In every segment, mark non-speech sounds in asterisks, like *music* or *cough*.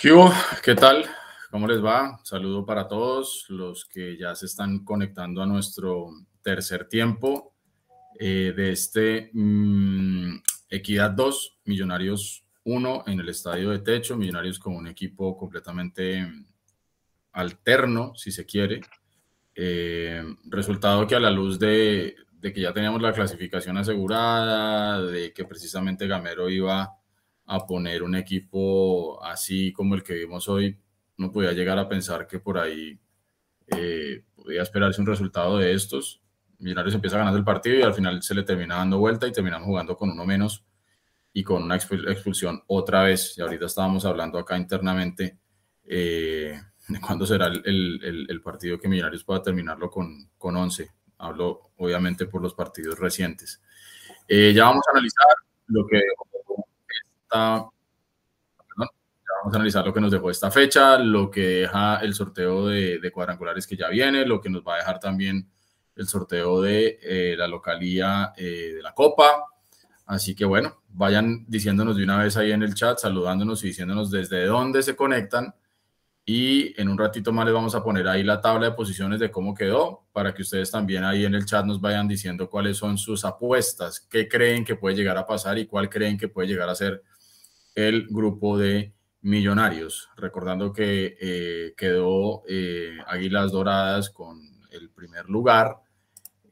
¿Qué, ¿Qué tal? ¿Cómo les va? Saludo para todos los que ya se están conectando a nuestro tercer tiempo eh, de este mm, Equidad 2, Millonarios 1 en el estadio de techo, Millonarios con un equipo completamente alterno, si se quiere. Eh, resultado que a la luz de, de que ya teníamos la clasificación asegurada, de que precisamente Gamero iba a poner un equipo así como el que vimos hoy, no podía llegar a pensar que por ahí eh, podía esperarse un resultado de estos. Millonarios empieza ganando el partido y al final se le termina dando vuelta y terminan jugando con uno menos y con una expulsión otra vez. Y ahorita estábamos hablando acá internamente eh, de cuándo será el, el, el, partido que Millonarios pueda terminarlo con, con 11. Hablo obviamente por los partidos recientes. Eh, ya vamos a analizar lo que esta, vamos a analizar lo que nos dejó esta fecha, lo que deja el sorteo de, cuadrangulares que ya viene, lo que nos va a dejar también el sorteo de eh, la localía eh, de la Copa. Así que bueno, vayan diciéndonos de una vez ahí en el chat, saludándonos y diciéndonos desde dónde se conectan. Y en un ratito más les vamos a poner ahí la tabla de posiciones de cómo quedó, para que ustedes también ahí en el chat nos vayan diciendo cuáles son sus apuestas, qué creen que puede llegar a pasar y cuál creen que puede llegar a ser el grupo de Millonarios, recordando que eh, quedó eh, Águilas Doradas con el primer lugar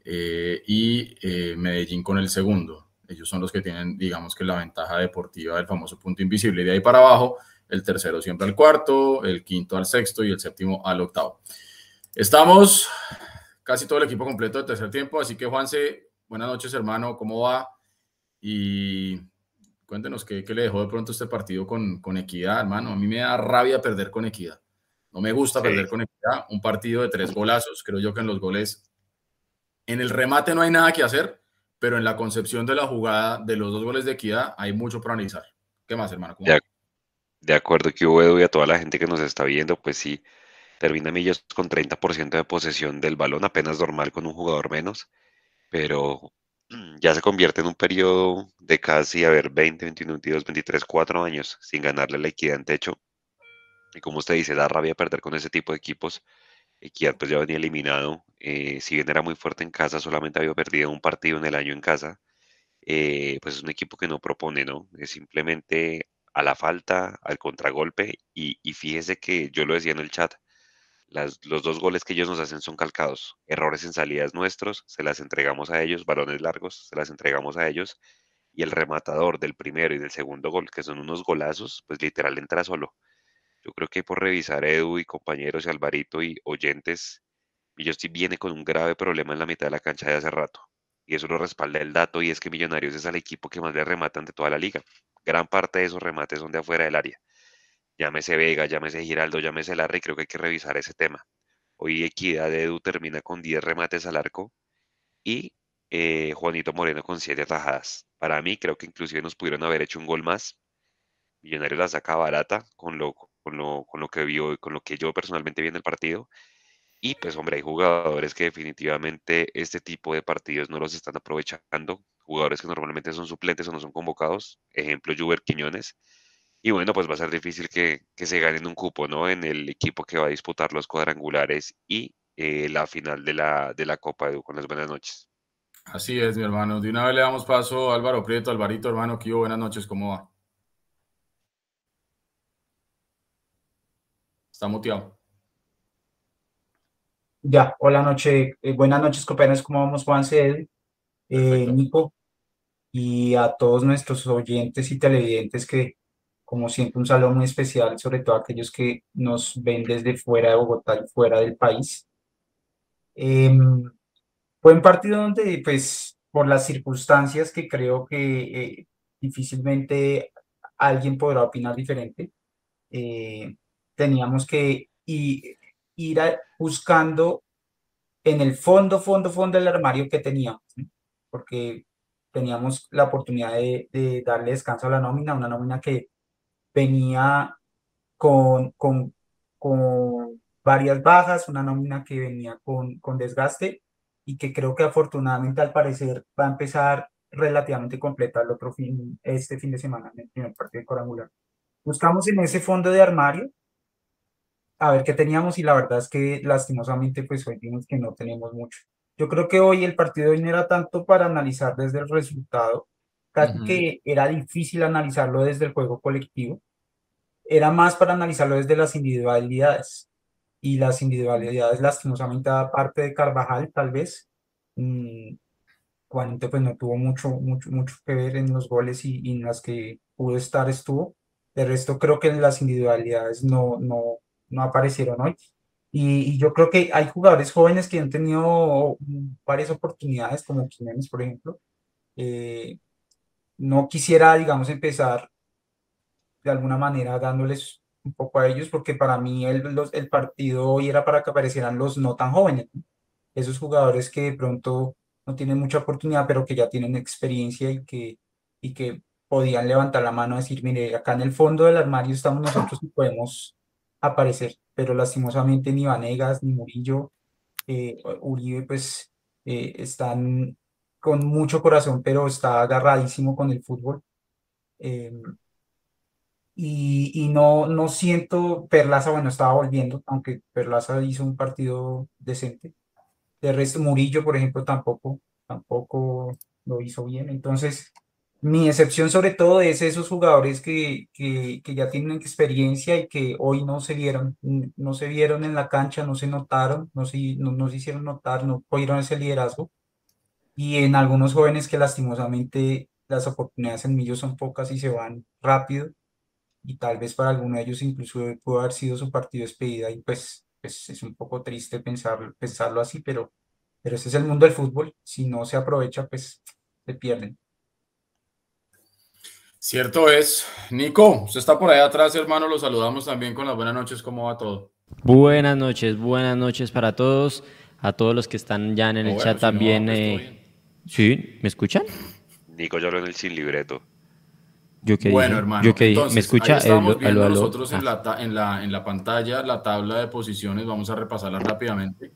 eh, y Medellín con el segundo. Ellos son los que tienen, digamos que la ventaja deportiva del famoso punto invisible. De ahí para abajo, el tercero siempre al cuarto, el quinto al sexto y el séptimo al octavo. Estamos casi todo el equipo completo de tercer tiempo, así que Juanse, buenas noches hermano, ¿cómo va? Y Cuéntenos qué, le dejó de pronto este partido con, con, Equidad, hermano. A mí me da rabia perder con Equidad. No me gusta perder con Equidad. Un partido de tres golazos. Creo yo que en los goles, en el remate no hay nada que hacer, pero en la concepción de la jugada de los dos goles de Equidad hay mucho para analizar. ¿Qué más, hermano? De, de, acuerdo, que hubo y a toda la gente que nos está viendo, pues sí, termina Millos con 30% de posesión del balón, apenas normal con un jugador menos, pero *clears throat* ya se convierte en un periodo de casi, a ver, 20, 21, 22, 23, 4 años sin ganarle la equidad en techo. Y como usted dice, da rabia perder con ese tipo de equipos. Equidad pues ya venía eliminado. Eh, si bien era muy fuerte en casa, solamente había perdido un partido en el año en casa. Eh, pues es un equipo que no propone, ¿no? Es simplemente a la falta, al contragolpe. Y, y fíjese que yo lo decía en el chat, los dos goles que ellos nos hacen son calcados. Errores en salidas nuestros, se las entregamos a ellos, balones largos, se las entregamos a ellos. Y el rematador del primero y del segundo gol, que son unos golazos, pues literal entra solo. Yo creo que por revisar Edu y compañeros y Alvarito y oyentes, Millos viene con un grave problema en la mitad de la cancha de hace rato. Y eso lo respalda el dato y es que Millonarios es el equipo que más le rematan de toda la liga. Gran parte de esos remates son de afuera del área llámese Vega, llámese Giraldo, llámese Larry, creo que hay que revisar ese tema. Hoy Equidad Edu termina con 10 remates al arco y eh, Juanito Moreno con 7 atajadas. Para mí, creo que inclusive nos pudieron haber hecho un gol más. Millonarios la saca barata con lo, con lo, con lo que vio, con lo que yo personalmente vi en el partido. Y pues, hombre, hay jugadores que definitivamente este tipo de partidos no los están aprovechando. Jugadores que normalmente son suplentes o no son convocados. Ejemplo, Juber Quiñones y bueno, pues va a ser difícil que, se ganen un cupo, ¿no? En el equipo que va a disputar los cuadrangulares y eh, la final de la, de la Copa Edu. Con las buenas noches. Así es, mi hermano. De una vez le damos paso a Álvaro Prieto, Alvarito, hermano, que buenas noches, ¿cómo va? Está muteado. Ya, hola noche, eh, buenas noches compañeros, ¿cómo vamos Juan C. Eh, Nico y a todos nuestros oyentes y televidentes que como siempre, un saludo muy especial, sobre todo a aquellos que nos ven desde fuera de Bogotá y fuera del país. Eh, fue un partido donde, pues, por las circunstancias que creo que eh, difícilmente alguien podrá opinar diferente, eh, teníamos que ir, ir buscando en el fondo, fondo, fondo del armario que teníamos, porque teníamos la oportunidad de, de darle descanso a la nómina, una nómina que venía con, con, con varias bajas, una nómina que venía con, con desgaste y que creo que afortunadamente al parecer va a empezar relativamente completa el otro fin, este fin de semana, en el primer partido de Corangular. buscamos en ese fondo de armario a ver qué teníamos y la verdad es que lastimosamente pues hoy vimos que no tenemos mucho. Yo creo que hoy el partido hoy no era tanto para analizar desde el resultado, casi que era difícil analizarlo desde el juego colectivo, era más para analizarlo desde las individualidades. Y las individualidades lastimosamente parte de Carvajal tal vez. Mm, Juanito pues no tuvo mucho, mucho, mucho que ver en los goles y, y en las que pudo estar estuvo. De resto creo que las individualidades no, no, no aparecieron hoy. Y, yo creo que hay jugadores jóvenes que han tenido varias oportunidades, como Quiménez, por ejemplo. Eh, no quisiera, digamos, empezar de alguna manera dándoles un poco a ellos, porque para mí el, el partido hoy era para que aparecieran los no tan jóvenes, esos jugadores que de pronto no tienen mucha oportunidad, pero que ya tienen experiencia y que, y que podían levantar la mano y decir, mire, acá en el fondo del armario estamos nosotros y podemos aparecer, pero lastimosamente ni Vanegas ni Murillo, eh, Uribe, pues eh, están con mucho corazón, pero está agarradísimo con el fútbol. Em, y, y, no, no siento, Perlaza, bueno, estaba volviendo, aunque Perlaza hizo un partido decente. De resto, Murillo, por ejemplo, tampoco, tampoco lo hizo bien. Entonces, mi excepción sobre todo es esos jugadores que, que, que, ya tienen experiencia y que hoy no se vieron, no se vieron en la cancha, no se notaron, no se, no, se hicieron notar, no pudieron ese liderazgo. Y en algunos jóvenes que lastimosamente las oportunidades en Millos son pocas y se van rápido. Y tal vez para alguno de ellos incluso pudo haber sido su partido despedida y pues, pues es un poco triste pensar, pensarlo así, pero, pero ese es el mundo del fútbol. Si no se aprovecha, pues se pierden. Cierto es. Nico, usted está por ahí atrás, hermano. Lo saludamos también con las buenas noches. ¿Cómo va todo? Buenas noches, buenas noches para todos. A todos los que están ya en el chat también. Pues, eh, ¿Sí? ¿Me escuchan? Nico lloró en el sin libreto. Yo que bueno, hermano. Yo que ¿Me escucha? estamos viendo nosotros en, ah. la, en, la, en la pantalla la tabla de posiciones. Vamos a repasarla rápidamente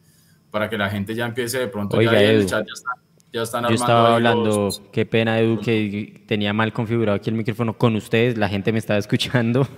para que la gente ya empiece de pronto. Oiga, ya el chat ya está yo estaba hablando, qué pena Edu que tenía mal configurado aquí el micrófono con ustedes, la gente me estaba escuchando. *laughs*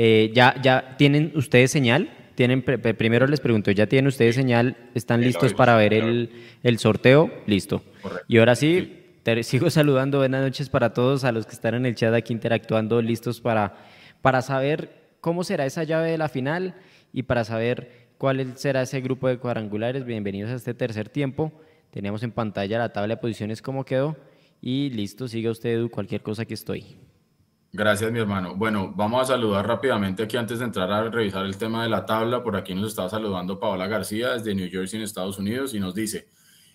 Eh, ya, ya tienen ustedes señal, tienen primero les pregunto, ¿ya tienen ustedes señal? ¿Están listos para ver el, el, sorteo? Listo. Y ahora sí, sigo *laughs* saludando, buenas noches para todos, a los que están en el chat aquí interactuando, listos para, para saber cómo será esa llave de la final y para saber cuál será ese grupo de cuadrangulares. Bienvenidos a este tercer tiempo. Teníamos en pantalla la tabla de posiciones cómo quedó y listo, siga usted Edu, cualquier cosa que estoy. Gracias, mi hermano. Bueno, vamos a saludar rápidamente aquí antes de entrar a revisar el tema de la tabla. Por aquí nos está saludando Paola García desde New Jersey, en Estados Unidos, y nos dice,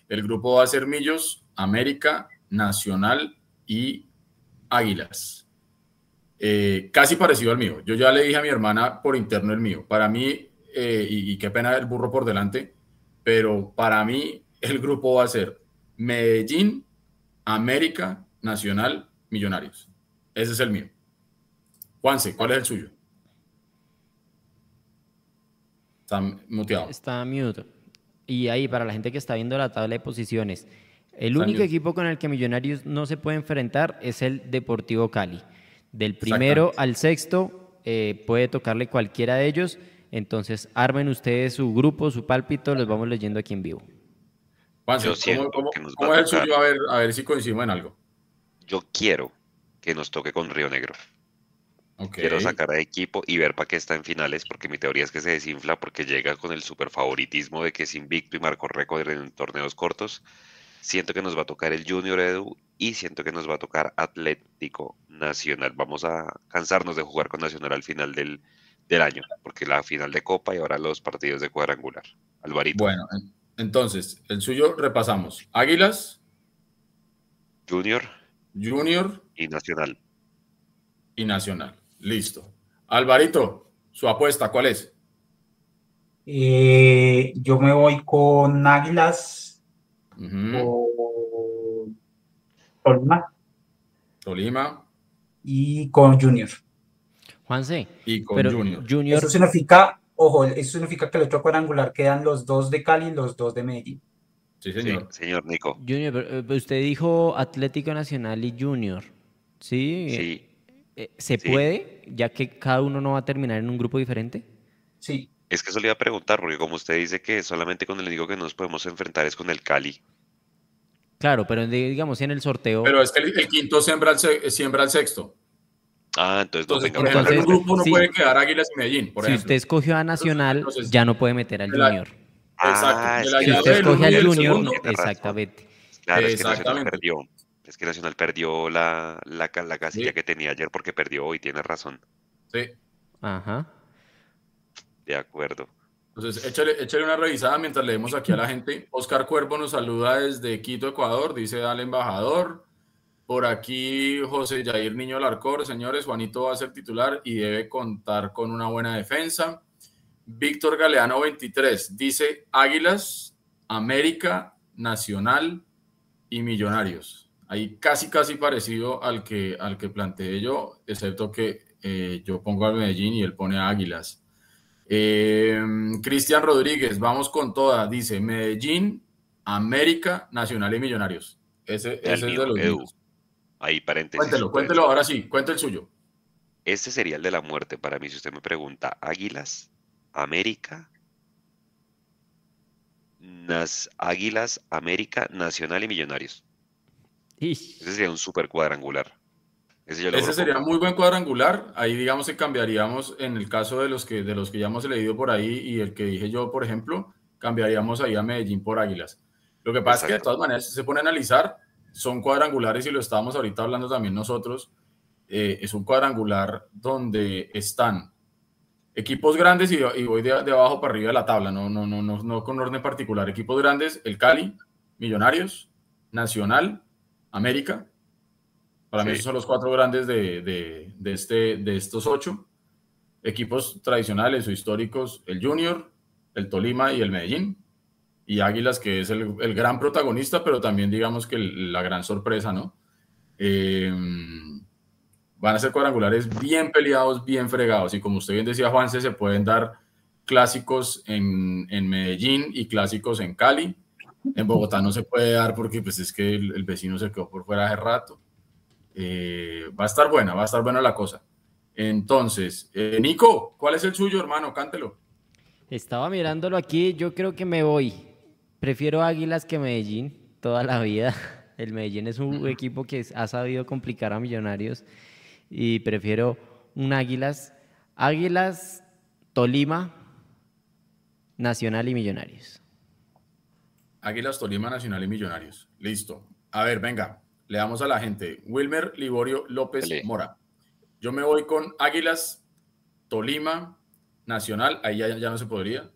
el grupo va a ser Millos, América, Nacional y Águilas. Eh, casi parecido al mío. Yo ya le dije a mi hermana por interno el mío. Para mí, eh, y, y qué pena el burro por delante, pero para mí el grupo va a ser Medellín, América, Nacional, Millonarios. Ese es el mío. Juanse, ¿cuál es el suyo? Está muteado. Está mute. Y ahí, para la gente que está viendo la tabla de posiciones, el único equipo con el que Millonarios no se puede enfrentar es el Deportivo Cali. Del primero al sexto eh, puede tocarle cualquiera de ellos. Entonces, armen ustedes su grupo, su pálpito, los vamos leyendo aquí en vivo. Yo ¿cómo, es el suyo? A ver, a ver si coincidimos en algo. Yo quiero que nos toque con Río Negro. Quiero sacar a equipo y ver para qué está en finales, porque mi teoría es que se desinfla porque llega con el super favoritismo de que es invicto y marcó récord en torneos cortos. Siento que nos va a tocar el Junior Edu y siento que nos va a tocar Atlético Nacional. Vamos a cansarnos de jugar con Nacional al final del, del año, porque la final de Copa y ahora los partidos de cuadrangular. Alvarito. Bueno, entonces, el suyo repasamos. Águilas. Junior. Junior. Y Nacional. Y Nacional. Listo. Alvarito, su apuesta, ¿cuál es? Eh, yo me voy con Águilas. Tolima. Tolima. Y con Junior. Juanse. Y con Junior. Junior. Eso significa Ojo, eso significa que el otro cuadrangular quedan los dos de Cali y los dos de Medellín. Sí, señor. señor Nico. Junior, eh, usted dijo Atlético Nacional y Junior. Sí. Sí. Eh, ¿se puede, ya que cada uno no va a terminar en un grupo diferente? Sí. Es que eso le iba a preguntar, porque como usted dice que solamente con el único que nos podemos enfrentar es con el Cali. Claro, pero digamos en el sorteo. Pero es que el, quinto siembra el, siembra el sexto. Ah, entonces, entonces por ejemplo, en un grupo no puede quedar Águilas y Medellín. Por si usted escogió a Nacional, ya no puede meter al Junior. Ah, Exacto. si usted escoge al Junior, no, exactamente. Claro, es que Nacional perdió. Es que Nacional perdió la, la, la casilla que tenía ayer porque perdió hoy, tiene razón. Sí. Ajá. De acuerdo. Entonces, échale, échale, una revisada mientras leemos aquí a la gente. Oscar Cuervo nos saluda desde Quito, Ecuador. Dice, dale embajador. Por aquí José Jair Niño Larcor, señores, Juanito va a ser titular y debe contar con una buena defensa. Víctor Galeano 23 dice Águilas, América, Nacional y Millonarios. Ahí casi, casi parecido al que, al que planteé yo, excepto que eh, yo pongo al Medellín y él pone a Águilas. Eh, Cristian Rodríguez, vamos con toda. Dice Medellín, América, Nacional y Millonarios. Ese, es de los míos. Ahí paréntesis. Cuéntelo, cuéntelo ahora sí, cuente el suyo. Este sería el de la muerte para mí, si usted me pregunta. Águilas, América, Nas, Águilas, América, Nacional y Millonarios. Ese sería un super cuadrangular. Ese, sería muy buen cuadrangular. Ahí digamos que cambiaríamos en el caso de los que de los que ya hemos leído por ahí y el que dije yo, por ejemplo, cambiaríamos ahí a Medellín por Águilas. Lo que pasa es que de todas maneras se pone a analizar, son cuadrangulares y lo estábamos ahorita hablando también nosotros. Eh, es un cuadrangular donde están equipos grandes y, voy de, abajo para arriba de la tabla, no, no, no, no, no con orden particular. Equipos grandes, el Cali, Millonarios, Nacional, América, para mí esos son los cuatro grandes de, este, de estos ocho. Equipos tradicionales o históricos, el Junior, el Tolima y el Medellín. Y Águilas, que es el, gran protagonista, pero también digamos que la gran sorpresa, ¿no? Em, van a ser cuadrangulares bien peleados, bien fregados. Y como usted bien decía, Juanse, se pueden dar clásicos en, Medellín y clásicos en Cali. En Bogotá no se puede dar porque pues es que el, el vecino se quedó por fuera hace rato. Eh, va a estar buena, va a estar buena la cosa. Entonces, eh, Nico, ¿cuál es el suyo, hermano? Cántelo. Estaba mirándolo aquí, yo creo que me voy. Prefiero Águilas que Medellín toda la vida. *laughs* El Medellín es un equipo que ha sabido complicar a Millonarios y prefiero un Águilas. Águilas, Tolima, Nacional y Millonarios. Águilas, Tolima, Nacional y Millonarios. Listo. A ver, venga. Le damos a la gente. Wilmer Liborio López Mora. Yo me voy con Águilas, Tolima, Nacional. Ahí ya, no se podría.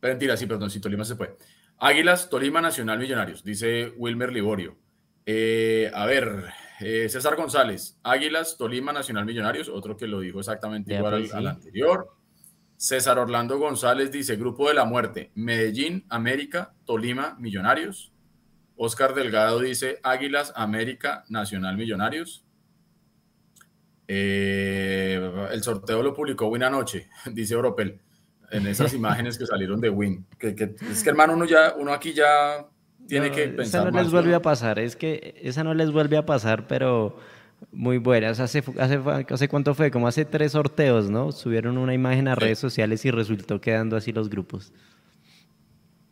Mentira, sí, perdón, si Tolima se puede. Águilas, Tolima, Nacional, Millonarios, dice Wilmer Liborio. Eh, a ver, eh, César González, Águilas, Tolima, Nacional, Millonarios, otro que lo dijo exactamente igual al, al, anterior. César Orlando González dice, Grupo de la Muerte, Medellín, América, Tolima, Millonarios. Oscar Delgado dice Águilas, América, Nacional Millonarios. Eh, el sorteo lo publicó Win anoche, *laughs* dice Oropel, en esas *laughs* imágenes que salieron de Win. Que, es que hermano, uno ya, uno aquí ya tiene que pensar. Esa no les vuelve a pasar, es que esa no les vuelve a pasar, pero muy buenas. Hace, hace, hace cuánto fue, como hace tres sorteos, ¿no? Subieron una imagen a redes sociales y resultó quedando así los grupos.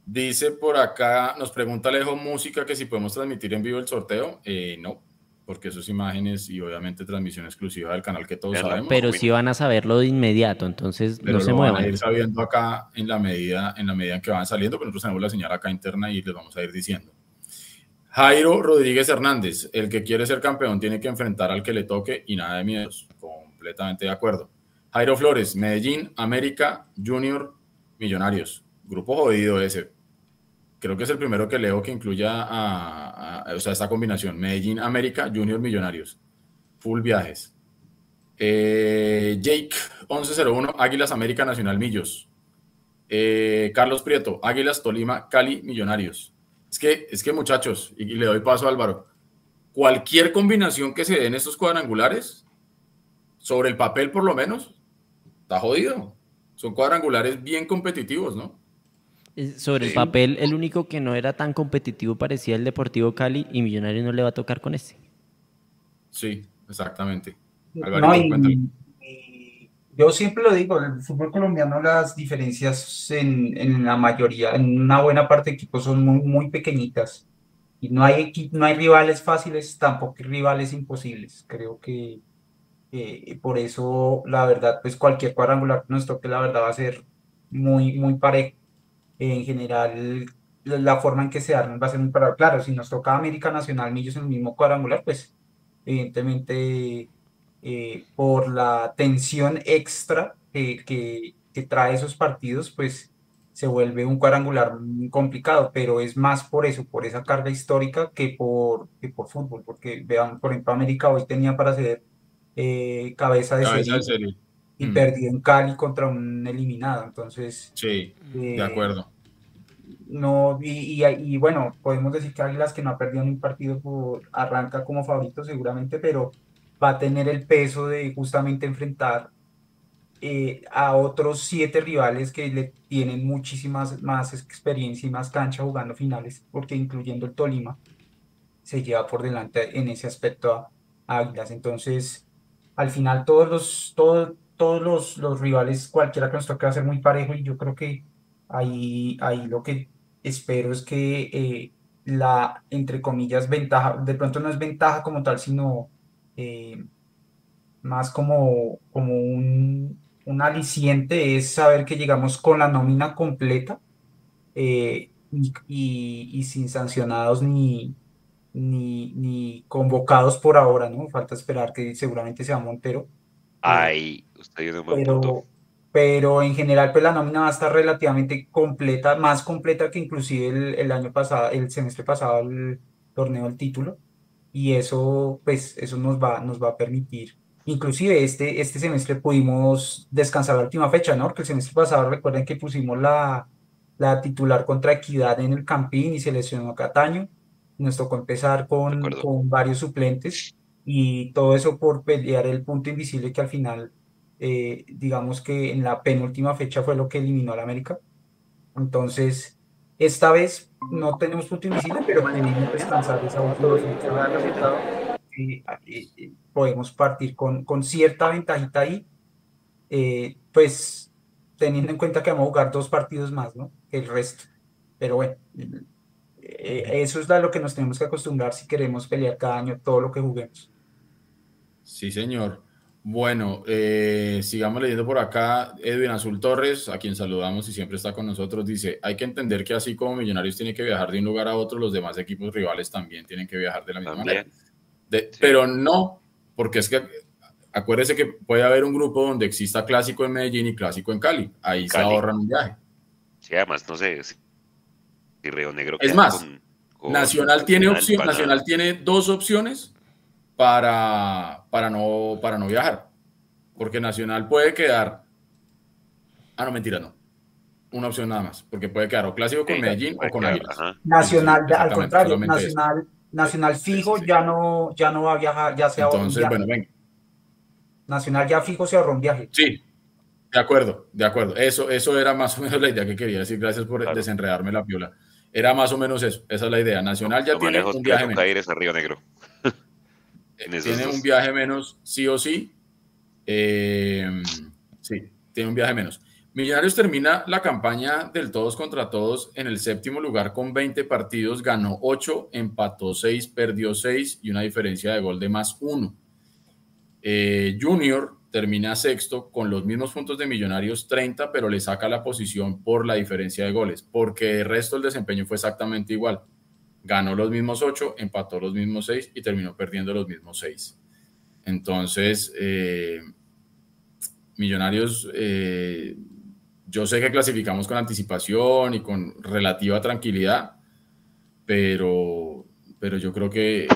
Dice por acá, nos pregunta Alejo Música que si podemos transmitir en vivo el sorteo. Eh, no, porque eso es imágenes y obviamente transmisión exclusiva del canal que todos sabemos. Pero sí van a saberlo de inmediato, entonces no se muevan. Van a ir sabiendo acá en la medida en la medida en que van saliendo, pero nosotros tenemos la señal acá interna y les vamos a ir diciendo. Jairo Rodríguez Hernández, el que quiere ser campeón tiene que enfrentar al que le toque y nada de miedos. Completamente de acuerdo. Jairo Flores, Medellín, América, Junior, Millonarios. Grupo jodido ese creo que es el primero que leo que incluya a, o sea, esta combinación, Medellín, América, Junior Millonarios, full viajes. Eh, Jake 1101, Águilas América Nacional Millos. Eh, Carlos Prieto, Águilas Tolima, Cali Millonarios. Es que, es que muchachos, y, le doy paso a Álvaro, cualquier combinación que se dé en estos cuadrangulares, sobre el papel por lo menos, está jodido. Son cuadrangulares bien competitivos, ¿no? Sobre el papel, el único que no era tan competitivo parecía el Deportivo Cali y Millonarios no le va a tocar con ese. Sí, exactamente. Yo siempre lo digo, el fútbol colombiano las diferencias en, en, la mayoría, en una buena parte de equipos son muy, muy pequeñitas. Y no hay, no hay rivales fáciles, tampoco hay rivales imposibles. Creo que eh, por eso, la verdad, pues cualquier cuadrangular que nos toque, la verdad, va a ser muy, muy parejo. en general, la forma en que se arman va a ser muy parejo. Claro, si nos toca América Nacional, Millos en el mismo cuadrangular, pues evidentemente eh, por la tensión extra que, que, que, trae esos partidos, pues se vuelve un cuadrangular complicado, pero es más por eso, por esa carga histórica que por, que por fútbol, porque vean, por ejemplo, América hoy tenía para ser eh, cabeza de serie, y mm. perdió en Cali contra un eliminado, entonces... Sí, de eh, acuerdo. No, y, y, bueno, podemos decir que Águilas que no ha perdido un partido por, arranca como favorito seguramente, pero va a tener el peso de justamente enfrentar eh, a otros siete rivales que le tienen muchísimas más experiencia y más cancha jugando finales, porque incluyendo el Tolima, se lleva por delante en ese aspecto a, Águilas. Entonces, al final todos los, todos, todos los, los, rivales, cualquiera que nos toque va a ser muy parejo y yo creo que ahí, ahí lo que espero es que eh, la, entre comillas, ventaja, de pronto no es ventaja como tal, sino eh, más como, como un, un, aliciente es saber que llegamos con la nómina completa eh, y, sin sancionados ni, ni, ni, convocados por ahora, ¿no? Falta esperar que seguramente sea Montero. Ay, usted un pero, pero en general pues la nómina va a estar relativamente completa, más completa que inclusive el, el año pasado, el semestre pasado, el torneo del título y eso, pues, eso nos va, nos va a permitir. Inclusive este, este semestre pudimos descansar la última fecha, ¿no? Porque el semestre pasado recuerden que pusimos la, la titular contra Equidad en el Campín y se lesionó Cataño. Nos tocó empezar con, con varios suplentes y todo eso por pelear el punto invisible que al final, eh, digamos que en la penúltima fecha fue lo que eliminó al América. Entonces, esta vez no tenemos punto invisible, pero pudimos descansar esa y, y, podemos partir con, con cierta ventajita ahí, eh, pues teniendo en cuenta que vamos a jugar dos partidos más, ¿no? El resto. Pero bueno, eh, eso es a lo que nos tenemos que acostumbrar si queremos pelear cada año todo lo que juguemos. Sí, señor. Bueno, eh, sigamos leyendo por acá. Edwin Azul Torres, a quien saludamos y siempre está con nosotros, dice, hay que entender que así como Millonarios tiene que viajar de un lugar a otro, los demás equipos rivales también tienen que viajar de la misma manera. Pero no, porque es que acuérdese que puede haber un grupo donde exista clásico en Medellín y clásico en Cali. Ahí se ahorran un viaje. Sí, además, no sé, si Río Negro... Es más, Nacional, tiene opción, Nacional tiene dos opciones para, para, no, para no viajar. Porque Nacional puede quedar. Ah, no, mentira, no. Una opción nada más. Porque puede quedar o clásico con Medellín o con Águilas. Nacional, al contrario, Nacional, Nacional fijo ya no, ya no va a viajar, ya se Entonces, bueno, venga. Nacional ya fijo se ahorró un viaje. Sí, de acuerdo, de acuerdo. Eso, eso era más o menos la idea que quería decir. Gracias por desenredarme la piola. Era más o menos eso. Esa es la idea. Nacional ya tiene un viaje menos. a Río Negro tiene un viaje menos, sí o sí. Eh, sí, tiene un viaje menos. Millonarios termina la campaña del todos contra todos en el séptimo lugar con 20 partidos, ganó 8, empató 6, perdió 6 y una diferencia de gol de más 1. Eh, Junior termina sexto con los mismos puntos de Millonarios 30, pero le saca la posición por la diferencia de goles, porque el resto del desempeño fue exactamente igual ganó los mismos ocho, empató los mismos seis y terminó perdiendo los mismos seis. Entonces, eh, Millonarios, eh, yo sé que clasificamos con anticipación y con relativa tranquilidad, pero, pero yo creo que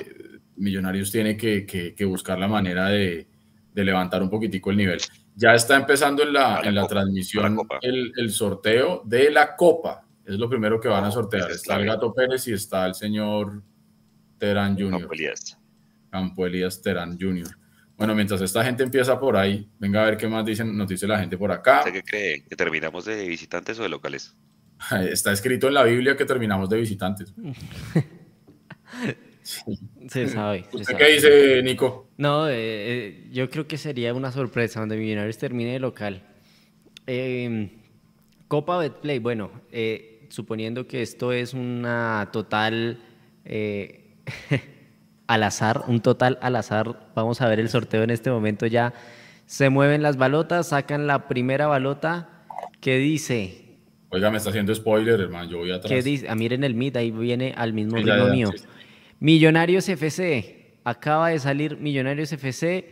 Millonarios tiene que, buscar la manera de, levantar un poquitico el nivel. Ya está empezando en la, en la transmisión el, el sorteo de la Copa es lo primero que van a sortear. Está el Gato Pérez y está el señor Terán Jr. Campo Elías. Campo Elías Terán Jr. Bueno, mientras esta gente empieza por ahí, venga a ver qué más dicen, nos dice la gente por acá. qué cree? ¿Que terminamos de visitantes o de locales? Está escrito en la Biblia que terminamos de visitantes. *laughs* Se sabe. qué dice, Nico? No, eh, eh, yo creo que sería una sorpresa donde Millonarios termine de local. Em, Copa Betplay, bueno, eh, suponiendo que esto es una total *laughs* al azar, un total al azar, vamos a ver el sorteo en este momento ya. Se mueven las balotas, sacan la primera balota que dice Oiga, me está haciendo spoiler, hermano. Yo voy atrás. ¿Qué dice? Ah, miren el mit, ahí viene al mismo ritmo mío. Millonarios FC. Acaba de salir Millonarios FC.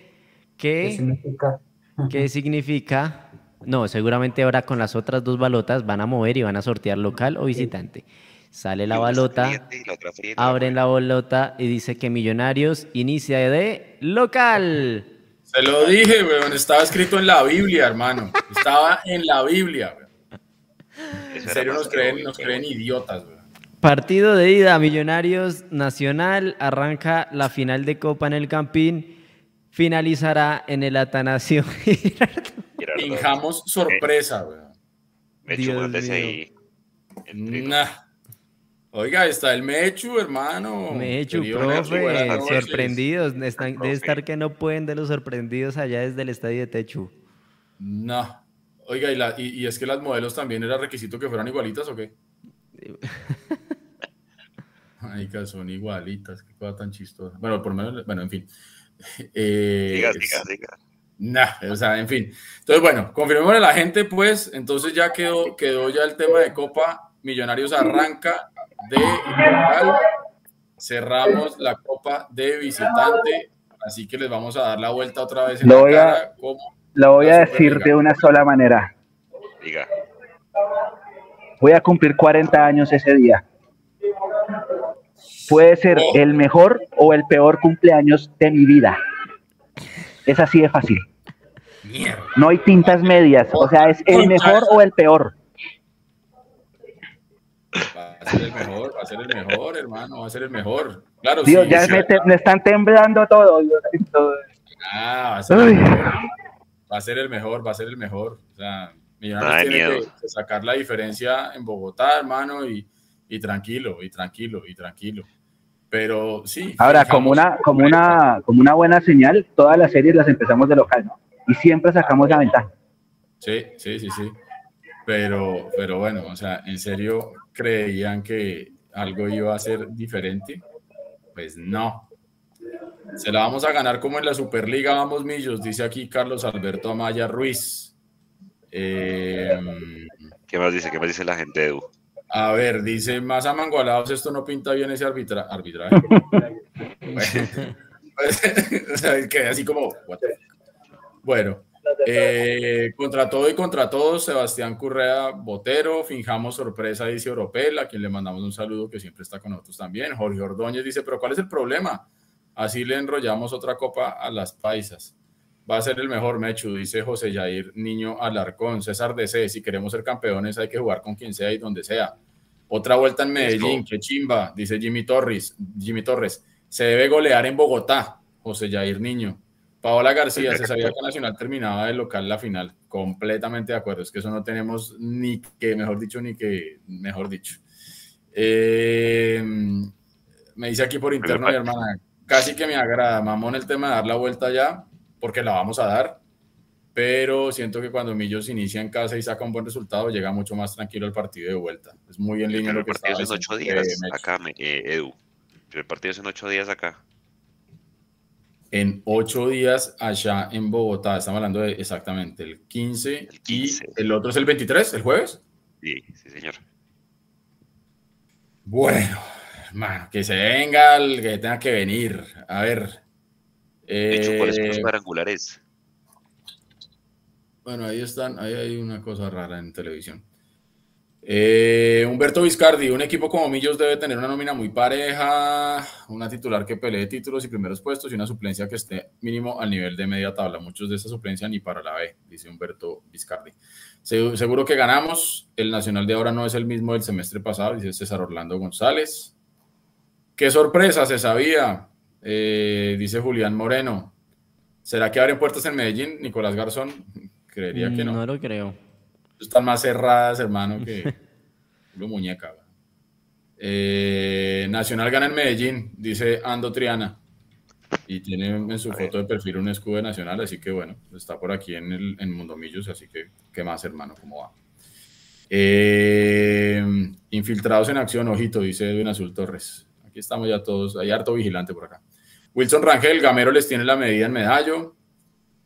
¿Qué, significa? ¿Qué significa? No, seguramente ahora con las otras dos balotas van a mover y van a sortear local o visitante. Sale la balota, abren la balota y dice que Millonarios inicia de local. Se lo dije, weón. Estaba escrito en la Biblia, hermano. Estaba en la Biblia, en serio nos creen, nos creen idiotas, Partido de ida, Millonarios Nacional, arranca la final de Copa en el Campín, finalizará en el Atanasio *laughs* Fijamos sorpresa, weón. Mechu, Oiga, está el Mechu, hermano. Mechu, profe, sorprendidos. debe estar que no pueden de los sorprendidos allá desde el estadio de Techu. No, Oiga, ¿y, es que las modelos también era requisito que fueran igualitas o qué? *laughs* Ay, que son igualitas, qué cosa tan chistosa. Bueno, por lo menos, bueno, en fin. *laughs* Eh, diga, diga, diga. Nah, o sea, en fin. Entonces, bueno, confirmemos a la gente, pues, entonces ya quedó, quedó ya el tema de Copa. Millonarios arranca de local. Cerramos la Copa de visitante. Así que les vamos a dar la vuelta otra vez en la cara. Lo voy a decir de una sola manera. Diga. Voy a cumplir 40 años ese día. Puede ser oh. el mejor o el peor cumpleaños de mi vida. Es así de fácil. No hay tintas medias. O sea, es el mejor o el peor. Va a ser el mejor, va a ser el mejor, hermano, va a ser el mejor. Claro, Dios, ya me, están temblando todo. Ah, va a ser el mejor va a ser el mejor, va a ser el mejor. O sea, Millonarios tiene que, sacar la diferencia en Bogotá, hermano, y, y, tranquilo, y tranquilo, y tranquilo. Pero sí. Ahora, como una, como, una, como una buena señal, todas las series las empezamos de local, ¿no? Y siempre sacamos la ventaja. Sí, sí, sí, sí. Pero, pero bueno, o sea, ¿en serio creían que algo iba a ser diferente? Pues no. Se la vamos a ganar como en la Superliga, vamos millos, dice aquí Carlos Alberto Amaya Ruiz. Eh, ¿Qué más dice? ¿Qué más dice la gente Edu? A ver, dice, más amangualados, esto no pinta bien ese arbitra arbitraje. *laughs* *laughs* *laughs* o sea, que así como, bueno, eh, contra todo y contra todos, Sebastián Currea Botero, finjamos sorpresa, dice Oropel, a quien le mandamos un saludo que siempre está con nosotros también. Jorge Ordóñez dice, pero ¿cuál es el problema? Así le enrollamos otra copa a las paisas. Va a ser el mejor Mechu, dice José Yair Niño Alarcón. César DC, si queremos ser campeones hay que jugar con quien sea y donde sea. Otra vuelta en Medellín, qué chimba, dice Jimmy Torres. Jimmy Torres, se debe golear en Bogotá, José Yair Niño. Paola García, se *laughs* sabía que Nacional terminaba de local la final. Completamente de acuerdo, es que eso no tenemos ni que, mejor dicho, ni que, mejor dicho. Eh, me dice aquí por interno mi hermana, casi que me agrada, mamón, el tema de dar la vuelta ya, porque la vamos a dar, pero siento que cuando Millos inicia en casa y saca un buen resultado, llega mucho más tranquilo el partido de vuelta. Es muy en línea lo que está en ocho días acá, eh, Edu. El partido es en ocho días acá. En ocho días allá en Bogotá, estamos hablando de exactamente el 15, y el otro es el 23, el jueves. Sí, sí, señor. Bueno, que se venga el que tenga que venir. A ver. De hecho, ¿cuáles son los cuadrangulares? Bueno, ahí están, ahí hay una cosa rara en televisión. Eh, Humberto Vizcardi, un equipo como Millos debe tener una nómina muy pareja, una titular que pelee títulos y primeros puestos y una suplencia que esté mínimo al nivel de media tabla. Muchos de esa suplencia ni para la B, dice Humberto Vizcardi. Seguro que ganamos. El Nacional de ahora no es el mismo del semestre pasado, dice César Orlando González. Qué sorpresa, se sabía, eh, dice Julián Moreno. ¿Será que abren puertas en Medellín, Nicolás Garzón? Creería que no. No lo creo. Están más cerradas, hermano, que *laughs* lo muñeca. Eh, Nacional gana en Medellín, dice Ando Triana. Y tiene en su foto de perfil un escudo de Nacional, así que bueno, está por aquí en, el, en Mundomillos, así que ¿qué más, hermano? ¿Cómo va? Eh, infiltrados en acción, ojito, dice Edwin Azul Torres. Aquí estamos ya todos, hay harto vigilante por acá. Wilson Rangel, Gamero les tiene la medida en medallo.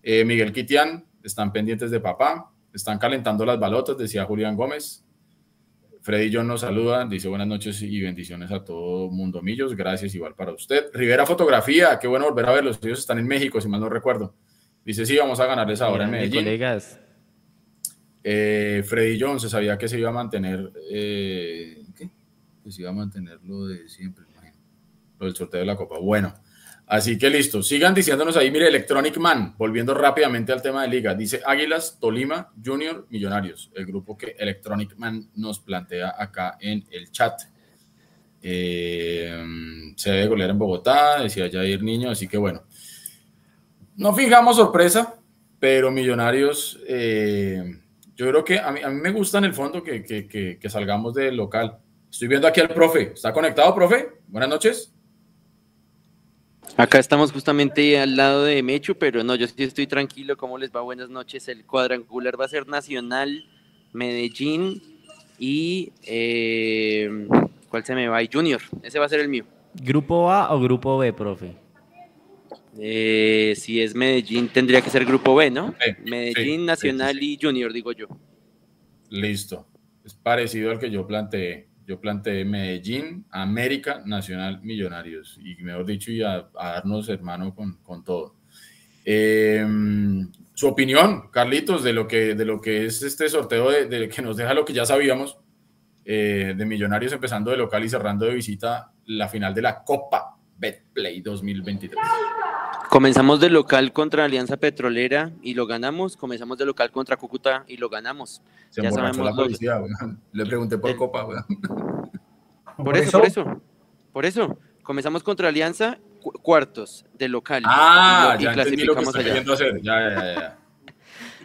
Eh, Miguel Quitián, están pendientes de papá. Están calentando las balotas, decía Julián Gómez. Freddy John nos saluda, dice buenas noches y bendiciones a todo Mundo Millos. Gracias igual para usted. Rivera Fotografía, qué bueno volver a verlos. Ellos están en México, si mal no recuerdo. Dice, sí, vamos a ganarles ahora en Medellín. Colegas. Eh, Freddy John se sabía que se iba a mantener, eh, ¿qué? Que se iba a mantener lo de siempre, lo del sorteo de la Copa. Bueno, Así que listo, sigan diciéndonos ahí, mire, Electronic Man, volviendo rápidamente al tema de liga, dice Águilas, Tolima, Junior, Millonarios, el grupo que Electronic Man nos plantea acá en el chat. Eh, se debe golear en Bogotá, decía Jair Niño, así que bueno, no fijamos sorpresa, pero Millonarios, eh, yo creo que a mí, me gusta en el fondo que, que salgamos del local. Estoy viendo aquí al profe, ¿está conectado, profe? Buenas noches. Acá estamos justamente al lado de Mechu, pero no, yo sí estoy tranquilo. ¿Cómo les va? Buenas noches. El cuadrangular va a ser Nacional, Medellín y. Eh, ¿Cuál se me va? Y Junior. Ese va a ser el mío. ¿Grupo A o grupo B, profe? Eh, si es Medellín, tendría que ser grupo B, ¿no? Medellín, Nacional y Junior, digo yo. Listo. Es parecido al que yo planteé. Yo planteé Medellín, América, Nacional, Millonarios. Y mejor dicho, y a, darnos hermano con, con todo. Em, su opinión, Carlitos, de lo que, de lo que es este sorteo de, que nos deja lo que ya sabíamos eh, de Millonarios empezando de local y cerrando de visita la final de la Copa Betplay 2023. Comenzamos de local contra Alianza Petrolera y lo ganamos. Comenzamos de local contra Cúcuta y lo ganamos. Se ya sabemos la policía, Le pregunté por Copa, Por, eso, por eso. Por eso. Comenzamos contra Alianza, cuartos de local. Ah, y, ya clasificamos allá. Hacer. Ya, ya, ya.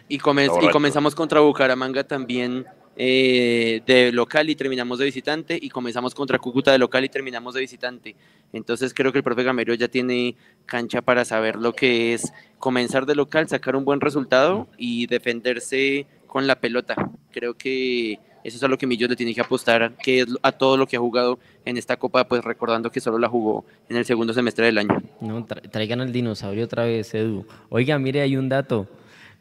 Y, y comenzamos contra Bucaramanga también eh, de local y terminamos de visitante y comenzamos contra Cúcuta de local y terminamos de visitante. Entonces creo que el profe Gamero ya tiene cancha para saber lo que es comenzar de local, sacar un buen resultado y defenderse con la pelota. Creo que eso es a lo que Millos le tiene que apostar, que es a todo lo que ha jugado en esta copa, pues recordando que solo la jugó en el segundo semestre del año. No, traigan al dinosaurio otra vez, Edu. Oiga, mire, hay un dato.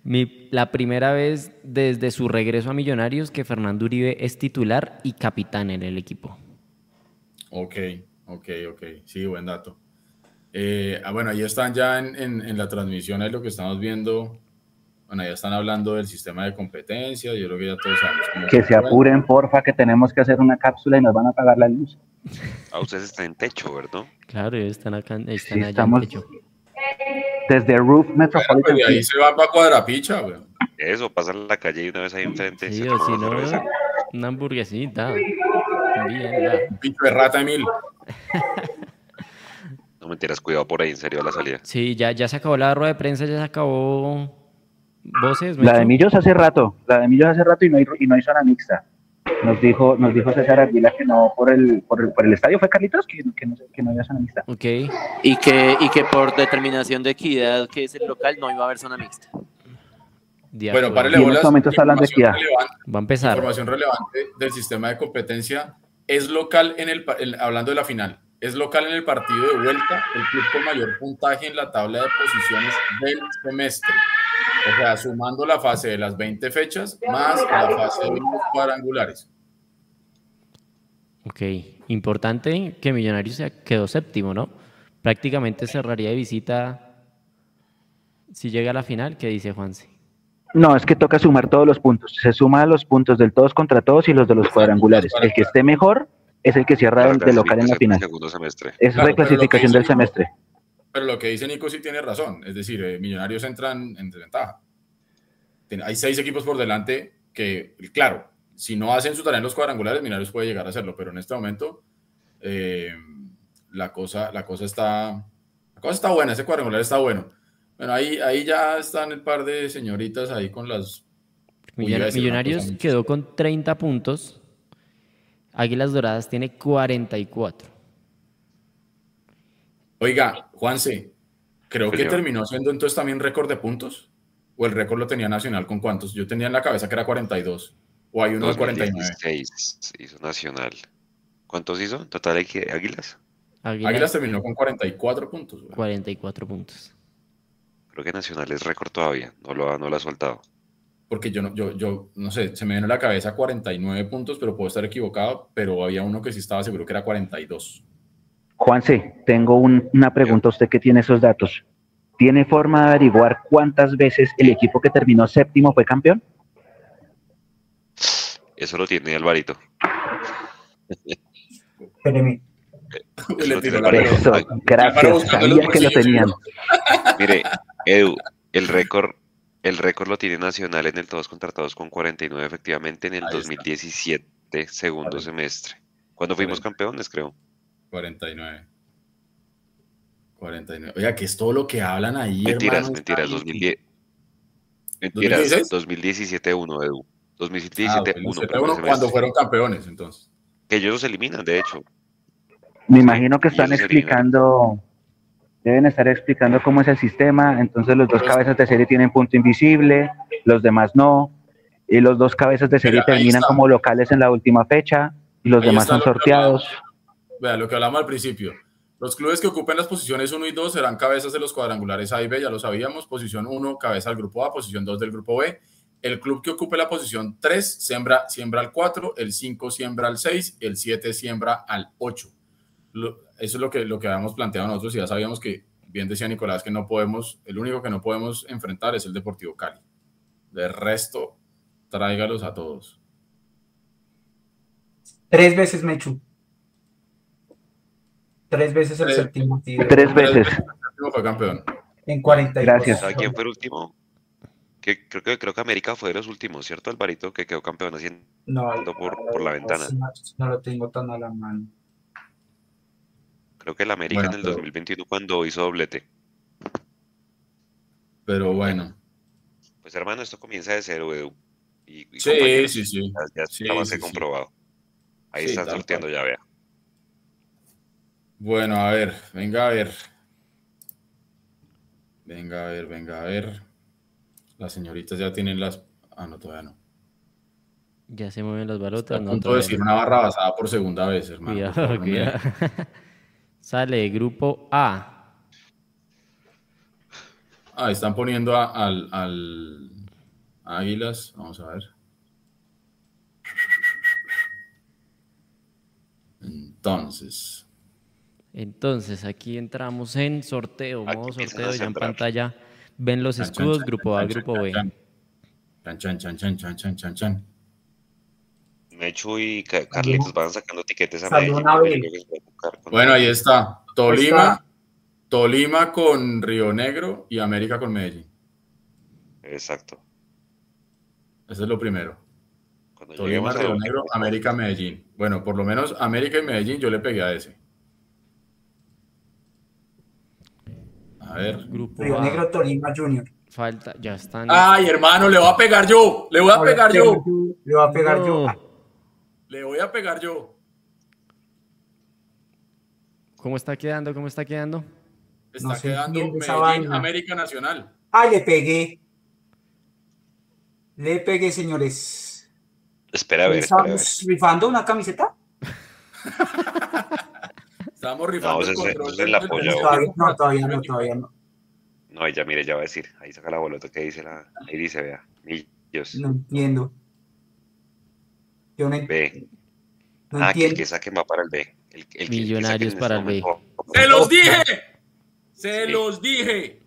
Mi, la primera vez desde su regreso a Millonarios que Fernando Uribe es titular y capitán en el equipo. Ok, ok, ok. Sí, buen dato. Eh, ah, bueno, ahí están ya en, en, la transmisión, es lo que estamos viendo. Bueno, ya están hablando del sistema de competencia, yo creo que ya todos sabemos. que se apuren, porfa, que tenemos que hacer una cápsula y nos van a apagar la luz. Ah, ustedes están en techo, ¿verdad? Claro, están acá, están allá estamos, en techo desde Roof Metropolitan. Bueno, ahí se va para Cuadrapicha, güey. Eso, pasar la calle y una vez ahí enfrente. Sí, o si no, una hamburguesita. Bien, Un picho de rata, Emil. *laughs* no mentiras, cuidado por ahí, en serio, la salida. Sí, ya, ya se acabó la rueda de prensa, ya se acabó. ¿Voces? La de Millos hace rato, la de Millos hace rato y no hay, y no hay zona mixta. Nos dijo, nos dijo César Aguila que no por el, por el, por el estadio, ¿fue Carlitos? Que, que, no, que no había zona mixta. Ok. Y que, y que por determinación de equidad, que es el local, no iba a haber zona mixta. bueno, para en este momento está hablando de equidad. Va a empezar. Información relevante del sistema de competencia. Es local en el, hablando de la final, es local en el partido de vuelta, el club con mayor puntaje en la tabla de posiciones del semestre. O sea, sumando la fase de las 20 fechas más la fase de los cuadrangulares. Ok, importante que Millonarios quedó séptimo, ¿no? Prácticamente cerraría de visita si llega a la final, ¿qué dice Juanse? No, es que toca sumar todos los puntos. Se suma los puntos del todos contra todos y los de los cuadrangulares. El que esté mejor es el que cierra el de local en la final. Es reclasificación del semestre. Pero lo que dice Nico sí tiene razón. Es decir, eh, Millonarios entran en desventaja. Hay seis equipos por delante que, claro, si no hacen su tarea en los cuadrangulares, Millonarios puede llegar a hacerlo. Pero en este momento, eh, la, cosa, la, cosa está, la cosa está buena. Ese cuadrangular está bueno. Bueno, ahí, ahí ya están el par de señoritas ahí con las... Millonarios quedó con 30 puntos Águilas Doradas tiene 44. Oiga, Juanse, creo que terminó siendo entonces también récord de puntos. ¿O el récord lo tenía Nacional con cuántos? Yo tenía en la cabeza que era 42. ¿O hay uno de 49? hizo Nacional. ¿Cuántos hizo en total Águilas? Águilas, terminó con 44 puntos. 44 puntos. Creo que Nacional es récord todavía, no lo, no lo ha soltado. Porque yo no, yo, yo no sé, se me viene a la cabeza 49 puntos, pero puedo estar equivocado, pero había uno que sí estaba seguro que era 42. Juanse, tengo una pregunta a usted que tiene esos datos. ¿Tiene forma de averiguar cuántas veces el equipo que terminó séptimo fue campeón? Eso lo tiene Alvarito. Espéreme. *laughs* Eso, gracias, sabía que lo tenían. Mire, Edu, el récord, el récord lo tiene Nacional en el todos contra todos con 49 efectivamente en el 2017, segundo semestre. Cuando fuimos campeones, creo. 49. 49. Oiga, que es todo lo que hablan ahí, Mentiras, mentiras, 2010. Mentiras, 2017 1, Edu. 2017 1. Ah, cuando fueron campeones, entonces. Que ellos los eliminan, de hecho. Me imagino que están explicando, deben estar explicando cómo es el sistema, entonces los dos cabezas de serie tienen punto invisible, los demás no, y los dos cabezas de serie terminan como locales en la última fecha, y los demás son sorteados. Vea, lo que hablamos al principio. Los clubes que ocupen las posiciones 1 y 2 serán cabezas de los cuadrangulares A y B, ya lo sabíamos. Posición 1, cabeza del grupo A, posición 2 del grupo B. El club que ocupe la posición 3 siembra, siembra al 4, el 5 siembra al 6, el 7 siembra al 8. Eso es lo que, lo que habíamos planteado nosotros y ya sabíamos que, bien decía Nicolás, que no podemos, el único que no podemos enfrentar es el Deportivo Cali. De resto, tráigalos a todos. Tres veces Mechu. Tres veces el séptimo Tres veces. fue campeón. En 42. Gracias. quién fue el último? Que, creo, que, creo que América fue de los últimos, ¿cierto, Alvarito? Que quedó campeón haciendo por, por la ventana. No, lo tengo tan a la mano. Creo que el América en el 2021 cuando hizo doblete. Pero bueno. Pues hermano, esto comienza de cero, Edu. Y, sí, sí, sí. Ya, está más que comprobado. Ahí están sorteando ya, vea. Bueno, a ver, venga a ver. Venga a ver, venga a ver. Las señoritas ya tienen las. Ah, no, todavía no. Ya se mueven las balotas. no, a punto de decir una barra basada por segunda vez, hermano. Sale grupo A. Ah, están poniendo al, al Águilas. Vamos a ver. Entonces. Entonces, aquí entramos en sorteo, modo sorteo, ya en pantalla ven los escudos, grupo A, grupo B. Chan, chan, chan, chan, chan, chan, chan, chan. Mechu y Carlitos van sacando tiquetes a Medellín. Bueno, ahí está. Tolima, Tolima con Río Negro y América con Medellín. Exacto. Eso es lo primero. Tolima, Río Negro, América, Medellín. Bueno, por lo menos América y Medellín yo le pegué a ese. A ver. Grupo Río Negro Tolima Junior. Falta, ya están. Ay, hermano, le voy a pegar yo. Le voy a pegar yo. Le voy a pegar yo. Le voy a pegar yo. ¿Cómo está quedando? ¿Cómo está quedando? Está quedando Medellín, América Nacional. Ay, le pegué. Le pegué, señores. Espera a ver. ¿Estamos rifando una camiseta? Estamos rifando no, el apoyo. no, todavía no, todavía no. No, ya mire, ya va a decir. Ahí saca la bolota que dice la. Ahí dice, vea. Millos. No entiendo. Yo no, B. No ah, entiendo. que el que saque va para el B. El, el Millonarios para el B. ¡Se los dije! ¡Se los dije!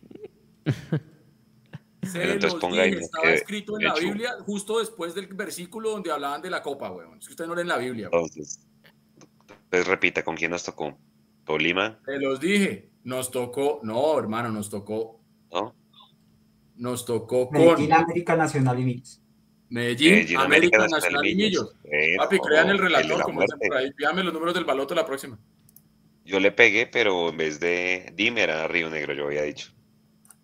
Se los dije. Estaba escrito en la Biblia justo después del versículo donde hablaban de la copa, weón. Es que usted no lee en la Biblia. Entonces, entonces repita, ¿con quién nos tocó? ¿Tolima? Se los dije. Nos tocó, no, hermano, nos tocó. ¿No? Nos tocó con. Medellín, América Nacional y Millos. Medellín, América, Nacional, y Millos. Papi, crean el relator, como dicen por ahí. Pídame los números del baloto la próxima. Yo le pegué, pero en vez de dime era Río Negro, yo había dicho.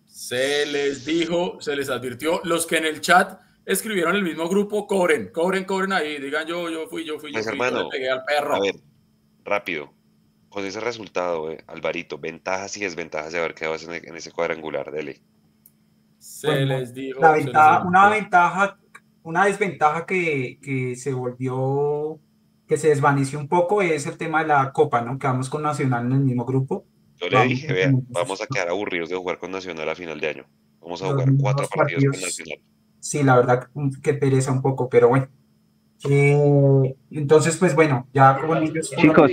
Se les dijo, se les advirtió. Los que en el chat escribieron el mismo grupo, cobren, cobren, cobren ahí, digan yo, yo fui, yo fui, yo pues, fui, hermano, pegué al perro. A ver, rápido, con ese resultado, eh, Alvarito, ventajas y desventajas de haber quedado en, ese cuadrangular, dele. Se les dijo. una ventaja, una desventaja que, que, se volvió, que se desvaneció un poco es el tema de la Copa, ¿no? Quedamos con Nacional en el mismo grupo. Yo le dije, vean, vamos a quedar aburridos de jugar con Nacional a final de año. Vamos a jugar cuatro partidos, con Nacional. Sí, la verdad que pereza un poco, pero bueno. Eh, entonces, pues bueno, ya con ellos Chicos,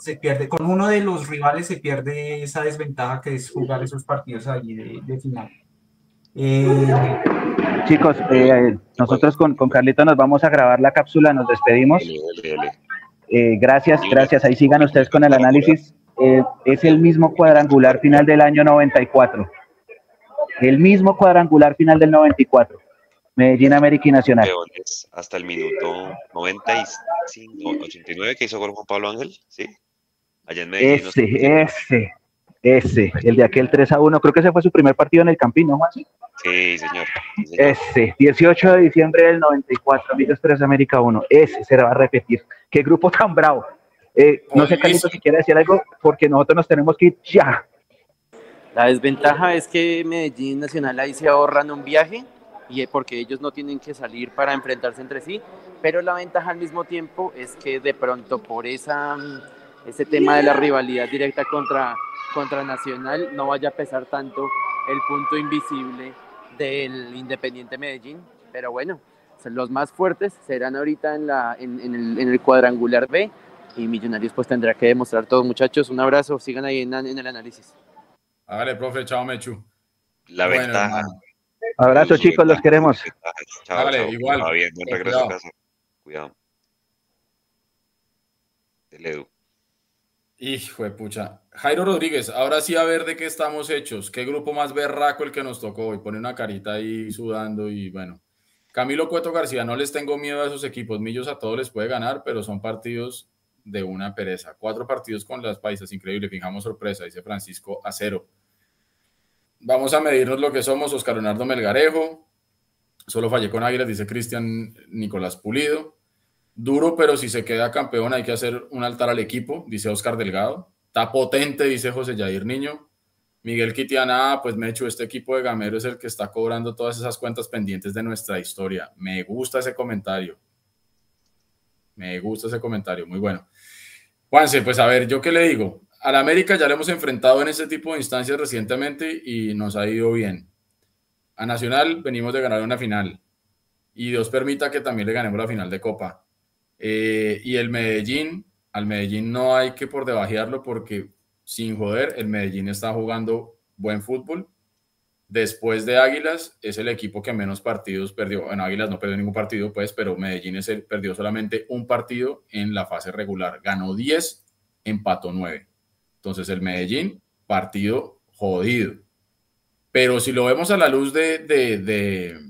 se, pierde, con uno de los rivales se pierde esa desventaja que es jugar esos partidos ahí de, final. Eh, Chicos, eh, nosotros con, con Carlito nos vamos a grabar la cápsula, nos despedimos. gracias, gracias. Ahí sigan ustedes con el análisis. es el mismo cuadrangular final del año 94. El mismo cuadrangular final del 94. Medellín, América y Nacional. hasta el minuto 95, 89 que hizo Juan Pablo Ángel, ¿sí? Allá en Medellín. Ese, ese, ese, el de aquel 3 a 1, creo que ese fue su primer partido en el Campín, ¿no, Juan? Sí, señor. Ese, 18 de diciembre del 94, Amigos 3 América 1, ese se va a repetir. Qué grupo tan bravo. Eh, no sé, Carlito, si quiere decir algo, porque nosotros nos tenemos que ir ya. La desventaja es que Medellín Nacional ahí se ahorran un viaje y porque ellos no tienen que salir para enfrentarse entre sí, pero la ventaja al mismo tiempo es que de pronto por esa, ese tema de la rivalidad directa contra, contra Nacional no vaya a pesar tanto el punto invisible del Independiente Medellín, pero bueno, los más fuertes serán ahorita en, la, en, el, en el cuadrangular B y Millonarios pues tendrá que demostrar todo muchachos, un abrazo, sigan ahí en, en el análisis. Hágale, profe, chao Mechu. La ventaja, Abrazo, chicos, los queremos. Chao, igual. bien, buen regreso a casa. Cuidado. El Edu. Hijo de pucha. Jairo Rodríguez, ahora sí a ver de qué estamos hechos. Qué grupo más berraco el que nos tocó. Y pone una carita ahí sudando y bueno. Camilo Cueto García, no les tengo miedo a esos equipos. Millos a todos les puede ganar, pero son partidos de una pereza. Cuatro partidos con las paisas, increíble. Fijamos sorpresa, dice Francisco a cero. Vamos a medirnos lo que somos, Oscar Leonardo Melgarejo. Solo fallé con Águilas, dice Cristian Nicolás Pulido. Duro, pero si se queda campeón hay que hacer un altar al equipo, dice Oscar Delgado. Está potente, dice José Jair Niño. Miguel Quitiana, pues me hecho este equipo de Gamero es el que está cobrando todas esas cuentas pendientes de nuestra historia. Me gusta ese comentario. Me gusta ese comentario, muy bueno. Juanse, pues a ver, ¿yo qué le digo? al América ya le hemos enfrentado en ese tipo de instancias recientemente y nos ha ido bien. A Nacional venimos de ganar una final y Dios permita que también le ganemos la final de Copa. Eh, y el Medellín, al Medellín no hay que por debajearlo porque sin joder, el Medellín está jugando buen fútbol. Después de Águilas, es el equipo que menos partidos perdió. En Águilas no perdió ningún partido, pues, pero Medellín es el, perdió solamente un partido en la fase regular. Ganó 10, empató 9. Entonces el Medellín, partido jodido. Pero si lo vemos a la luz de, de,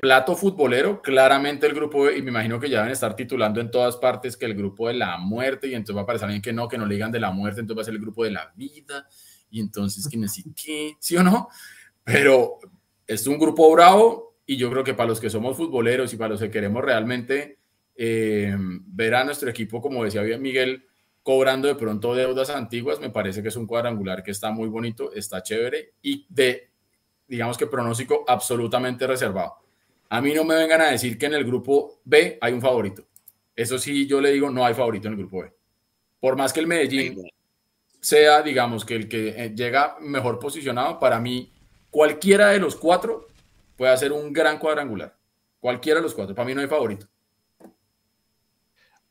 plato futbolero, claramente el grupo, y me imagino que ya deben estar titulando en todas partes que el grupo de la muerte, y entonces va a aparecer alguien que no, que no le digan de la muerte, entonces va a ser el grupo de la vida, y entonces que sé qué, ¿sí o no? Pero es un grupo bravo, y yo creo que para los que somos futboleros y para los que queremos realmente eh, ver a nuestro equipo, como decía Miguel, cobrando de pronto deudas antiguas, me parece que es un cuadrangular que está muy bonito, está chévere y de, digamos que pronóstico absolutamente reservado. A mí no me vengan a decir que en el grupo B hay un favorito. Eso sí, yo le digo, no hay favorito en el grupo B. Por más que el Medellín sea, digamos, que el que eh, llega mejor posicionado, para mí, cualquiera de los cuatro puede hacer un gran cuadrangular. Cualquiera de los cuatro. Para mí no hay favorito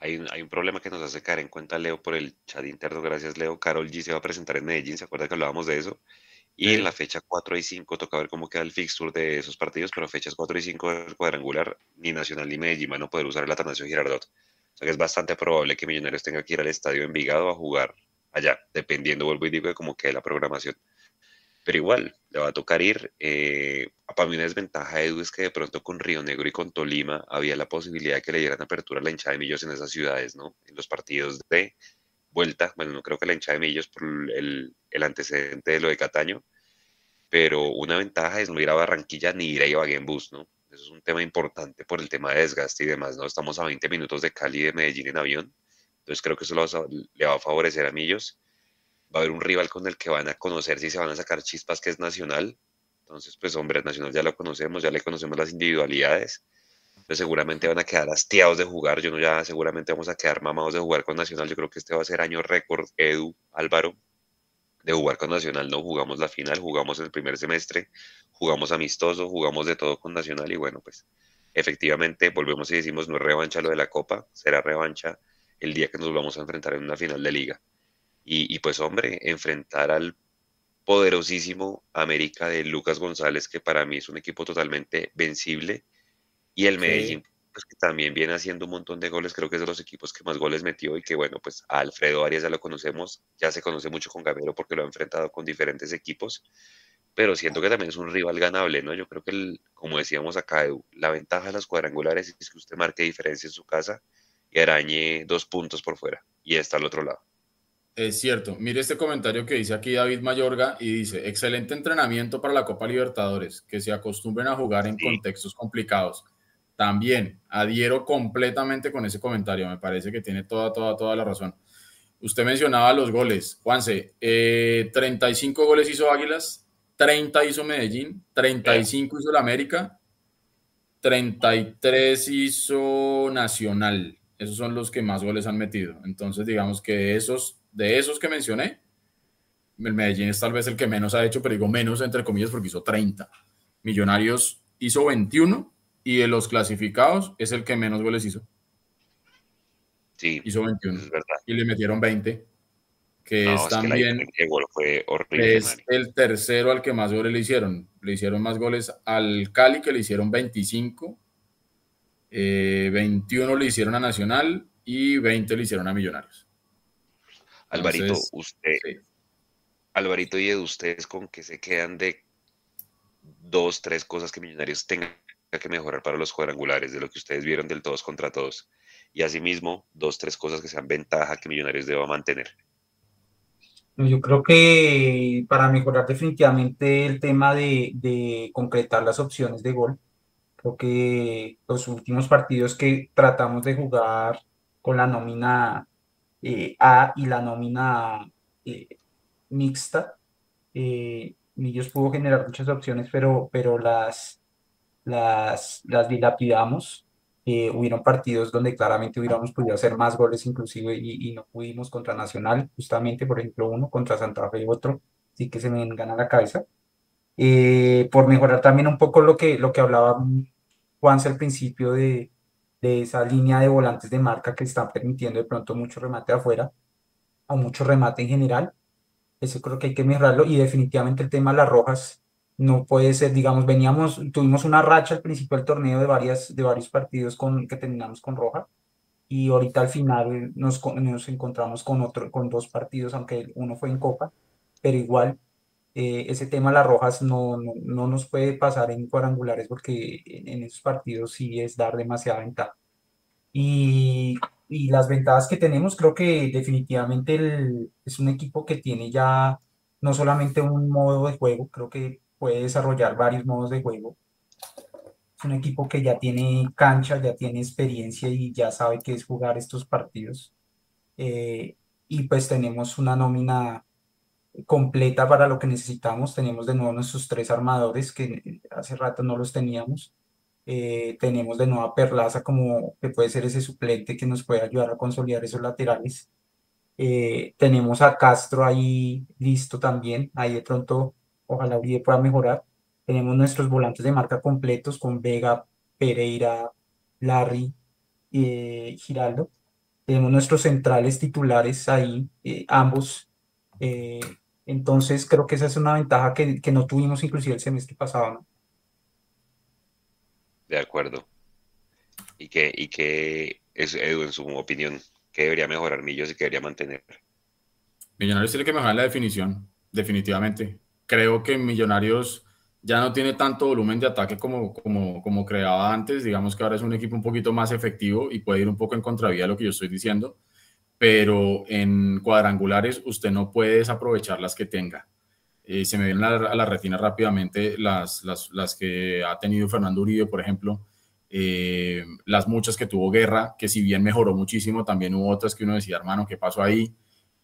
hay un, hay un problema que nos hace caer en cuenta Leo por el chat interno. Gracias, Leo. Carol G se va a presentar en Medellín. ¿Se acuerda que hablábamos de eso? Y en la fecha 4 y 5 toca ver cómo queda el fixture de esos partidos, pero fechas 4 y 5 del cuadrangular, ni Nacional ni Medellín van a poder usar el Atanasio Girardot. O sea que es bastante probable que Millonarios tenga que ir al estadio Envigado a jugar allá, dependiendo, vuelvo y digo, de cómo quede la programación. Pero igual, le va a tocar ir. Eh, para mí una desventaja, Edu, es que de pronto con Río Negro y con Tolima había la posibilidad de que le dieran apertura a la hinchada de Millos en esas ciudades, ¿no? En los partidos de vuelta. Bueno, no creo que la hinchada de Millos por el, antecedente de lo de Cataño, pero una ventaja es no ir a Barranquilla ni ir a Ibagué en bus, ¿no? Eso es un tema importante por el tema de desgaste y demás, ¿no? Estamos a 20 minutos de Cali de Medellín en avión, entonces creo que eso le va a favorecer a Millos. Va a haber un rival con el que van a conocer si se van a sacar chispas, que es Nacional. Entonces, pues hombre, Nacional ya lo conocemos, ya le conocemos las individualidades. Entonces seguramente van a quedar hastiados de jugar. Yo no ya seguramente vamos a quedar mamados de jugar con Nacional. Yo creo que este va a ser año récord, Edu, Álvaro, de jugar con Nacional. No jugamos la final, jugamos el primer semestre, jugamos amistoso, jugamos de todo con Nacional y bueno, pues efectivamente volvemos y decimos no es revancha lo de la Copa, será revancha el día que nos vamos a enfrentar en una final de liga. Y, pues hombre, enfrentar al poderosísimo América de Lucas González, que para mí es un equipo totalmente vencible, y el Medellín, pues que también viene haciendo un montón de goles, creo que es de los equipos que más goles metió y que bueno, pues a Alfredo Arias ya lo conocemos, ya se conoce mucho con Gamero porque lo ha enfrentado con diferentes equipos, pero siento que también es un rival ganable, ¿no? Yo creo que, el, como decíamos acá, la ventaja de las cuadrangulares es que usted marque diferencia en su casa y arañe dos puntos por fuera y está al otro lado. Es cierto. Mire este comentario que dice aquí David Mayorga y dice, excelente entrenamiento para la Copa Libertadores, que se acostumbren a jugar en contextos complicados. También adhiero completamente con ese comentario, me parece que tiene toda, toda, toda la razón. Usted mencionaba los goles. Juanse, 35 eh, goles hizo Águilas, 30 hizo Medellín, 35 hizo la América, 33 hizo Nacional. Esos son los que más goles han metido. Entonces, digamos que esos, de esos que mencioné, el Medellín es tal vez el que menos ha hecho, pero digo menos entre comillas porque hizo 30. Millonarios hizo 21 y de los clasificados es el que menos goles hizo. Sí. Hizo 21. Es verdad. Y le metieron 20 que es también es el tercero al que más goles le hicieron. Le hicieron más goles al Cali, que le hicieron 25, 21 eh, le hicieron a Nacional y 20 le hicieron a Millonarios. Alvarito, usted, Alvarito y de ustedes con que se quedan de dos, tres cosas que Millonarios tengan que mejorar para los cuadrangulares, de lo que ustedes vieron del todos contra todos. Y asimismo, dos, tres cosas que sean ventaja que Millonarios deba mantener. Yo creo que para mejorar definitivamente el tema de, concretar las opciones de gol, creo que los últimos partidos que tratamos de jugar con la nómina eh, A y la nómina eh, mixta, eh, Millos pudo generar muchas opciones, pero, pero las, las, las dilapidamos eh, hubieron partidos donde claramente hubiéramos podido hacer más goles inclusive y, no pudimos contra Nacional, justamente, por ejemplo, uno contra Santa Fe y otro, sí que se me gana la cabeza. Eh, por mejorar también un poco lo que, lo que hablaba Juanse al principio de, de esa línea de volantes de marca que están permitiendo de pronto mucho remate afuera o mucho remate en general. Eso creo que hay que mejorarlo y definitivamente el tema de las rojas no puede ser, digamos, veníamos, tuvimos una racha al principio del torneo de, varias, de varios partidos con, que terminamos con roja y ahorita al final nos, nos encontramos con, otro, con dos partidos, aunque uno fue en Copa, pero igual eh, ese tema las rojas no, no, nos puede pasar en cuadrangulares porque en, esos partidos sí es dar demasiada ventaja. Y, y las ventajas que tenemos, creo que definitivamente es un equipo que tiene ya no solamente un modo de juego, creo que puede desarrollar varios modos de juego. Es un equipo que ya tiene cancha, ya tiene experiencia y ya sabe qué es jugar estos partidos. Eh, y pues tenemos una nómina completa para lo que necesitamos. Tenemos de nuevo nuestros tres armadores que hace rato no los teníamos. Eh, tenemos de nuevo a Perlaza como que puede ser ese suplente que nos puede ayudar a consolidar esos laterales. Eh, tenemos a Castro ahí listo también. Ahí de pronto ojalá Uribe pueda mejorar. Tenemos nuestros volantes de marca completos con Vega, Pereira, Larry y eh, Giraldo. Tenemos nuestros centrales titulares ahí, eh, ambos. Eh, entonces creo que esa es una ventaja que, no tuvimos inclusive el semestre pasado. De acuerdo. ¿Y qué, y qué es, Edu, en su opinión, qué debería mejorar Millos y qué debería mantener? Millonarios tiene que mejorar la definición, definitivamente creo que Millonarios ya no tiene tanto volumen de ataque como, como, como creaba antes. Digamos que ahora es un equipo un poquito más efectivo y puede ir un poco en contravía de lo que yo estoy diciendo, pero en cuadrangulares usted no puede desaprovechar las que tenga. Eh, se me vienen a la, retina rápidamente las, las, las, que ha tenido Fernando Uribe, por ejemplo, eh, las muchas que tuvo Guerra, que si bien mejoró muchísimo, también hubo otras que uno decía, hermano, ¿qué pasó ahí?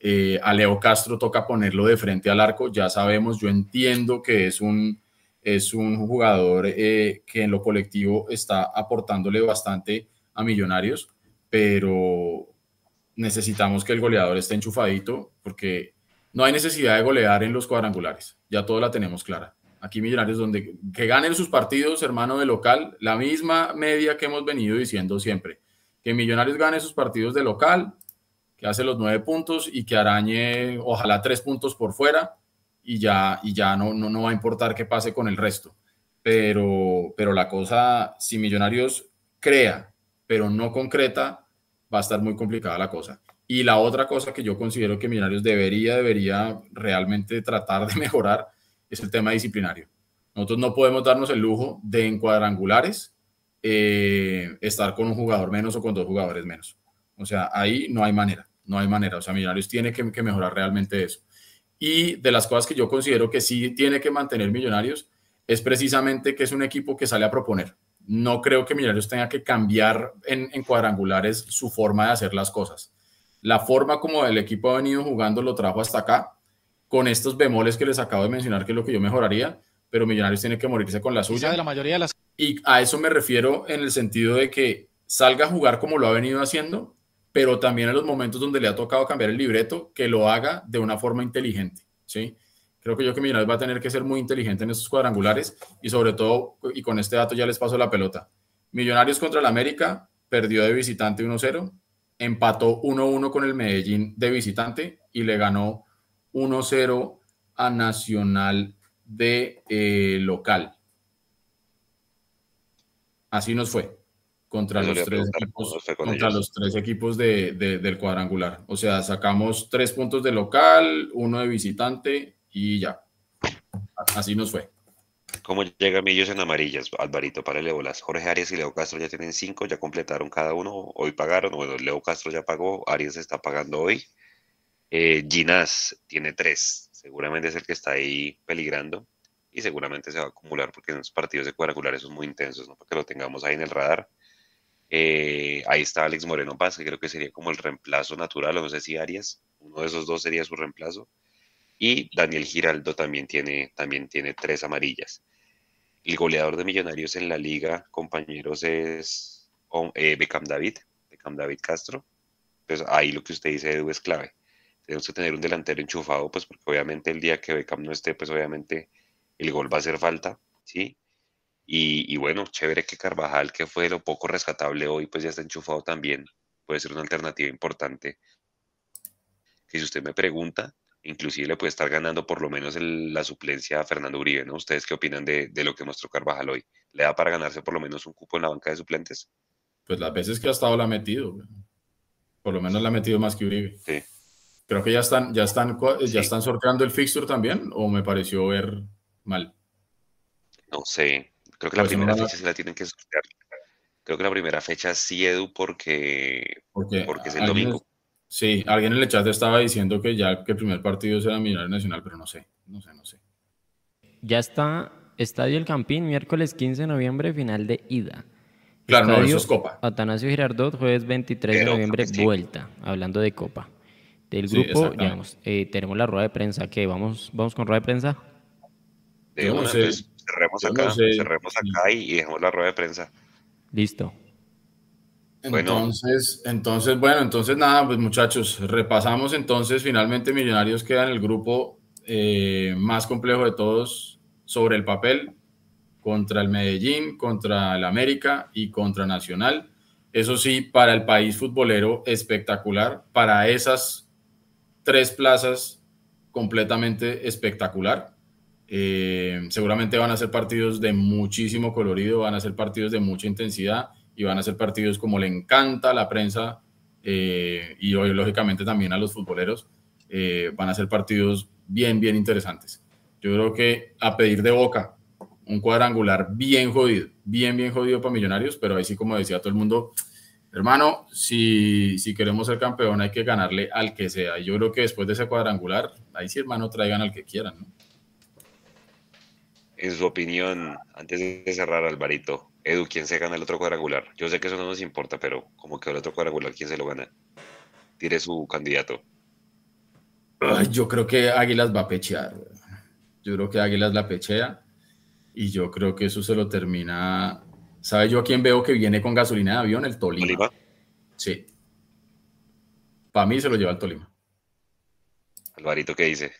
Eh, a Leo Castro toca ponerlo de frente al arco, ya sabemos, yo entiendo que es un, es un jugador que en lo colectivo está aportándole bastante a Millonarios, pero necesitamos que el goleador esté enchufadito porque no hay necesidad de golear en los cuadrangulares, ya todo la tenemos clara. Aquí Millonarios, donde que ganen sus partidos, hermano de local, la misma media que hemos venido diciendo siempre. Que Millonarios gane sus partidos de local, que hace los nueve puntos y que arañe, ojalá tres puntos por fuera y ya, y ya no, no, no va a importar qué pase con el resto. Pero, pero la cosa, si Millonarios crea, pero no concreta, va a estar muy complicada la cosa. Y la otra cosa que yo considero que Millonarios debería, debería realmente tratar de *laughs* mejorar es el tema disciplinario. Nosotros no podemos darnos el lujo de en cuadrangulares eh, estar con un jugador menos o con dos jugadores menos. O sea, ahí no hay manera, no hay manera. O sea, Millonarios tiene que, que mejorar realmente eso. Y de las cosas que yo considero que sí tiene que mantener Millonarios es precisamente que es un equipo que sale a proponer. No creo que Millonarios tenga que cambiar en, en cuadrangulares su forma de hacer las cosas la forma como el equipo ha venido jugando lo trajo hasta acá, con estos bemoles que les acabo de mencionar, que es lo que yo mejoraría, pero Millonarios tiene que morirse con la suya. De la mayoría de las... Y a eso me refiero en el sentido de que salga a jugar como lo ha venido haciendo, pero también en los momentos donde le ha tocado cambiar el libreto, que lo haga de una forma inteligente, ¿sí? Creo que yo que Millonarios va a tener que ser muy inteligente en estos cuadrangulares y sobre todo, y con este dato ya les paso la pelota. Millonarios contra el América perdió de visitante 1-0, empató 1-1 con el Medellín de visitante y le ganó 1-0 a Nacional de eh, local. Así nos fue contra, los tres, equipos, contra los tres equipos de, del cuadrangular. O sea, sacamos tres puntos de local, uno de visitante y ya. Así nos fue. ¿Cómo llega Millos en amarillas, Alvarito, para Leolas? Jorge Arias y Leo Castro ya tienen cinco, ya completaron cada uno, hoy pagaron, bueno, Leo Castro ya pagó, Arias está pagando hoy. Eh, Ginás tiene tres, seguramente es el que está ahí peligrando y seguramente se va a acumular porque en los partidos de cuadrangulares son muy intensos, ¿no? Porque lo tengamos ahí en el radar. Eh, ahí está Alex Moreno Paz, que creo que sería como el reemplazo natural, o no sé si Arias, uno de esos dos sería su reemplazo. Y Daniel Giraldo también tiene, también tiene tres amarillas. El goleador de Millonarios en la liga, compañeros, es eh, Beckham David, Beckham David Castro. Pues ahí lo que usted dice, Edu, es clave. Tenemos que tener un delantero enchufado, pues porque obviamente el día que Beckham no esté, pues obviamente el gol va a hacer falta, ¿sí? Y, y, bueno, chévere que Carvajal, que fue lo poco rescatable hoy, pues ya está enchufado también. Puede ser una alternativa importante. Que si usted me pregunta, inclusive le puede estar ganando por lo menos la suplencia a Fernando Uribe, ¿no? ¿Ustedes qué opinan de, lo que mostró Carvajal hoy? ¿Le da para ganarse por lo menos un cupo en la banca de suplentes? Pues las veces que ha estado la ha metido, por lo menos la ha metido más que Uribe. Sí. Creo que ya están, ya están, ya están sorteando el fixture también, o me pareció ver mal. No sé, creo que la pues primera fecha sí la tienen que sortear. Creo que la primera fecha sí, Edu, porque, porque, porque es el domingo. Sí, alguien en el chat estaba diciendo que ya que el primer partido será Millonario Nacional, pero no sé, no sé, no sé. Ya está Estadio El Campín, miércoles 15 de noviembre, final de ida. Claro, no, eso es Copa. Atanasio Girardot, jueves 23 de noviembre, vuelta, hablando de Copa. Del grupo, digamos, eh, tenemos la rueda de prensa, ¿qué? ¿Vamos, vamos con rueda de prensa? De una, pues, cerremos acá, cerremos acá y dejemos la rueda de prensa. Listo. Entonces, entonces, bueno, entonces nada, pues muchachos, repasamos entonces, finalmente Millonarios queda en el grupo eh, más complejo de todos sobre el papel, contra el Medellín, contra el América y contra Nacional. Eso sí, para el país futbolero espectacular, para esas tres plazas completamente espectacular. Eh, seguramente van a ser partidos de muchísimo colorido, van a ser partidos de mucha intensidad y van a ser partidos como le encanta a la prensa eh, y lógicamente también a los futboleros. Eh, van a ser partidos bien, bien interesantes. Yo creo que a pedir de boca un cuadrangular bien jodido, bien, bien jodido para Millonarios, pero ahí sí, como decía todo el mundo, hermano, si, si queremos ser campeón hay que ganarle al que sea. Yo creo que después de ese cuadrangular, ahí sí, hermano, traigan al que quieran. En su opinión, antes de cerrar, Alvarito, Edu, ¿quién se gana el otro cuadrangular? Yo sé que eso no nos importa, pero como que el otro cuadrangular, ¿quién se lo gana? Tire su candidato. yo creo que Águilas va a pechear. Yo creo que Águilas la pechea y yo creo que eso se lo termina. ¿Sabe yo a quién veo que viene con gasolina de avión? El Tolima. ¿Tolima? Sí. Para mí se lo lleva el Tolima. Alvarito, ¿qué dice?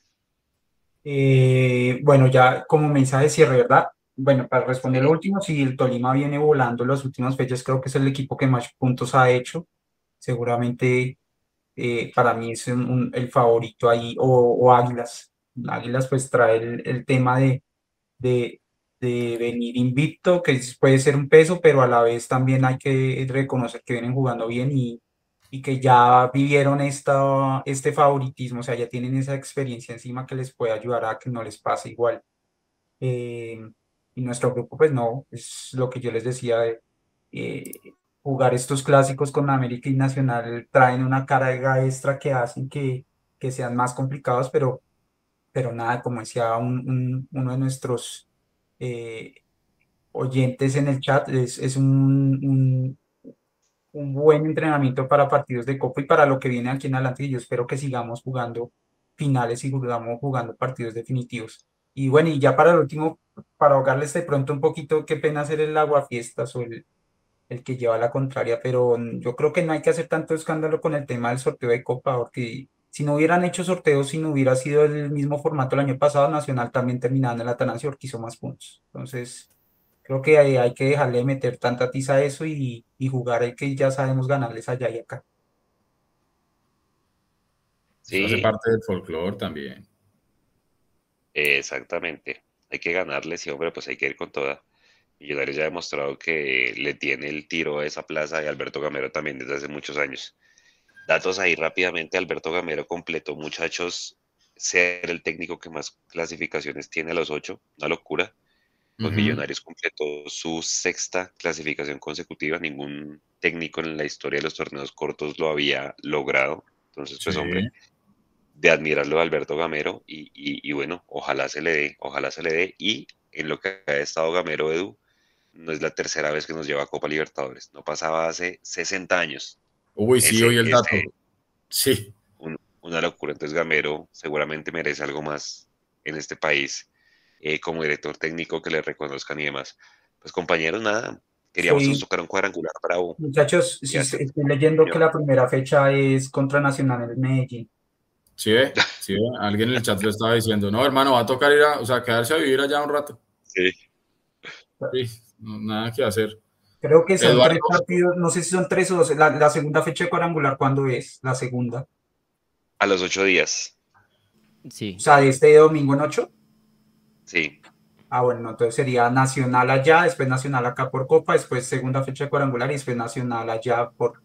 Eh, bueno, ya como mensaje de cierre, ¿verdad? Bueno, para responder lo último, si el Tolima viene volando las últimas fechas, creo que es el equipo que más puntos ha hecho. Seguramente eh, para mí es el favorito ahí, o, Águilas. Águilas pues trae el, tema de, de, de, venir invicto, que puede ser un peso, pero a la vez también hay que reconocer que vienen jugando bien y, y que ya vivieron esta, este favoritismo, o sea, ya tienen esa experiencia encima que les puede ayudar a que no les pase igual. Eh, y nuestro grupo, pues no, es lo que yo les decía de eh, jugar estos clásicos con América y Nacional, traen una carga extra que hacen que, que sean más complicados, pero, pero nada, como decía un, uno de nuestros eh, oyentes en el chat, es, es un, un buen entrenamiento para partidos de Copa y para lo que viene aquí en adelante. Y yo espero que sigamos jugando finales y sigamos jugando partidos definitivos. Y bueno, y ya para el último, para ahogarles de pronto un poquito, qué pena hacer el aguafiestas o el, el que lleva la contraria, pero yo creo que no hay que hacer tanto escándalo con el tema del sorteo de Copa, porque si no hubieran hecho sorteos, si no hubiera sido el mismo formato el año pasado, Nacional también terminaba en el Atanasio hizo más puntos. Entonces, creo que hay, hay que dejarle meter tanta tiza a eso y, y jugar el que ya sabemos ganarles allá y acá. Sí. Hace parte del folclore también. Exactamente. Hay que ganarles y, hombre, pues hay que ir con toda. Millonarios ya ha demostrado que le tiene el tiro a esa plaza y Alberto Gamero también desde hace muchos años. Datos ahí rápidamente. Alberto Gamero completó, muchachos, ser el técnico que más clasificaciones tiene a los ocho. Una locura. Los Millonarios completó su sexta clasificación consecutiva. Ningún técnico en la historia de los torneos cortos lo había logrado. Entonces, pues, hombre, de admirarlo a Alberto Gamero y, bueno, ojalá se le dé, ojalá se le dé. Y en lo que ha estado Gamero, Edu, no es la tercera vez que nos lleva a Copa Libertadores. No pasaba hace 60 años. Uy, sí, hoy el dato. sí. una locura. Entonces, Gamero seguramente merece algo más en este país eh, como director técnico que le reconozcan y demás. Pues compañeros, nada, queríamos tocar un cuadrangular bravo. Muchachos, si estoy leyendo que la primera fecha es contra Nacional en Medellín. Sí, sí, alguien en el chat lo estaba diciendo, no, hermano, va a tocar ir a, o sea, quedarse a vivir allá un rato. Sí. Sí, nada que hacer. Creo que son tres partidos, no sé si son tres o dos. La, la, segunda fecha de cuadrangular, ¿cuándo es? La segunda. A los ocho días. Sí. O sea, de este domingo en ocho. Sí. Ah, bueno, entonces sería Nacional allá, después Nacional acá por Copa, después segunda fecha de cuadrangular y después Nacional allá por,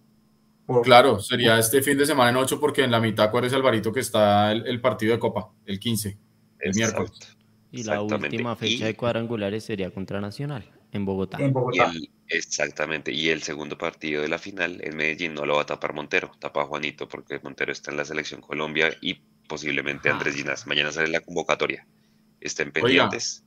Claro, sería este fin de semana en 8 porque en la mitad, ¿cuál es Alvarito que está el, partido de Copa? El 15, el miércoles. Y la última fecha de cuadrangulares sería contra Nacional, en Bogotá. En Bogotá. exactamente, y el segundo partido de la final en Medellín no lo va a tapar Montero, tapa Juanito porque Montero está en la selección Colombia y posiblemente Andrés ah. Ginás. Mañana sale la convocatoria estén pendientes.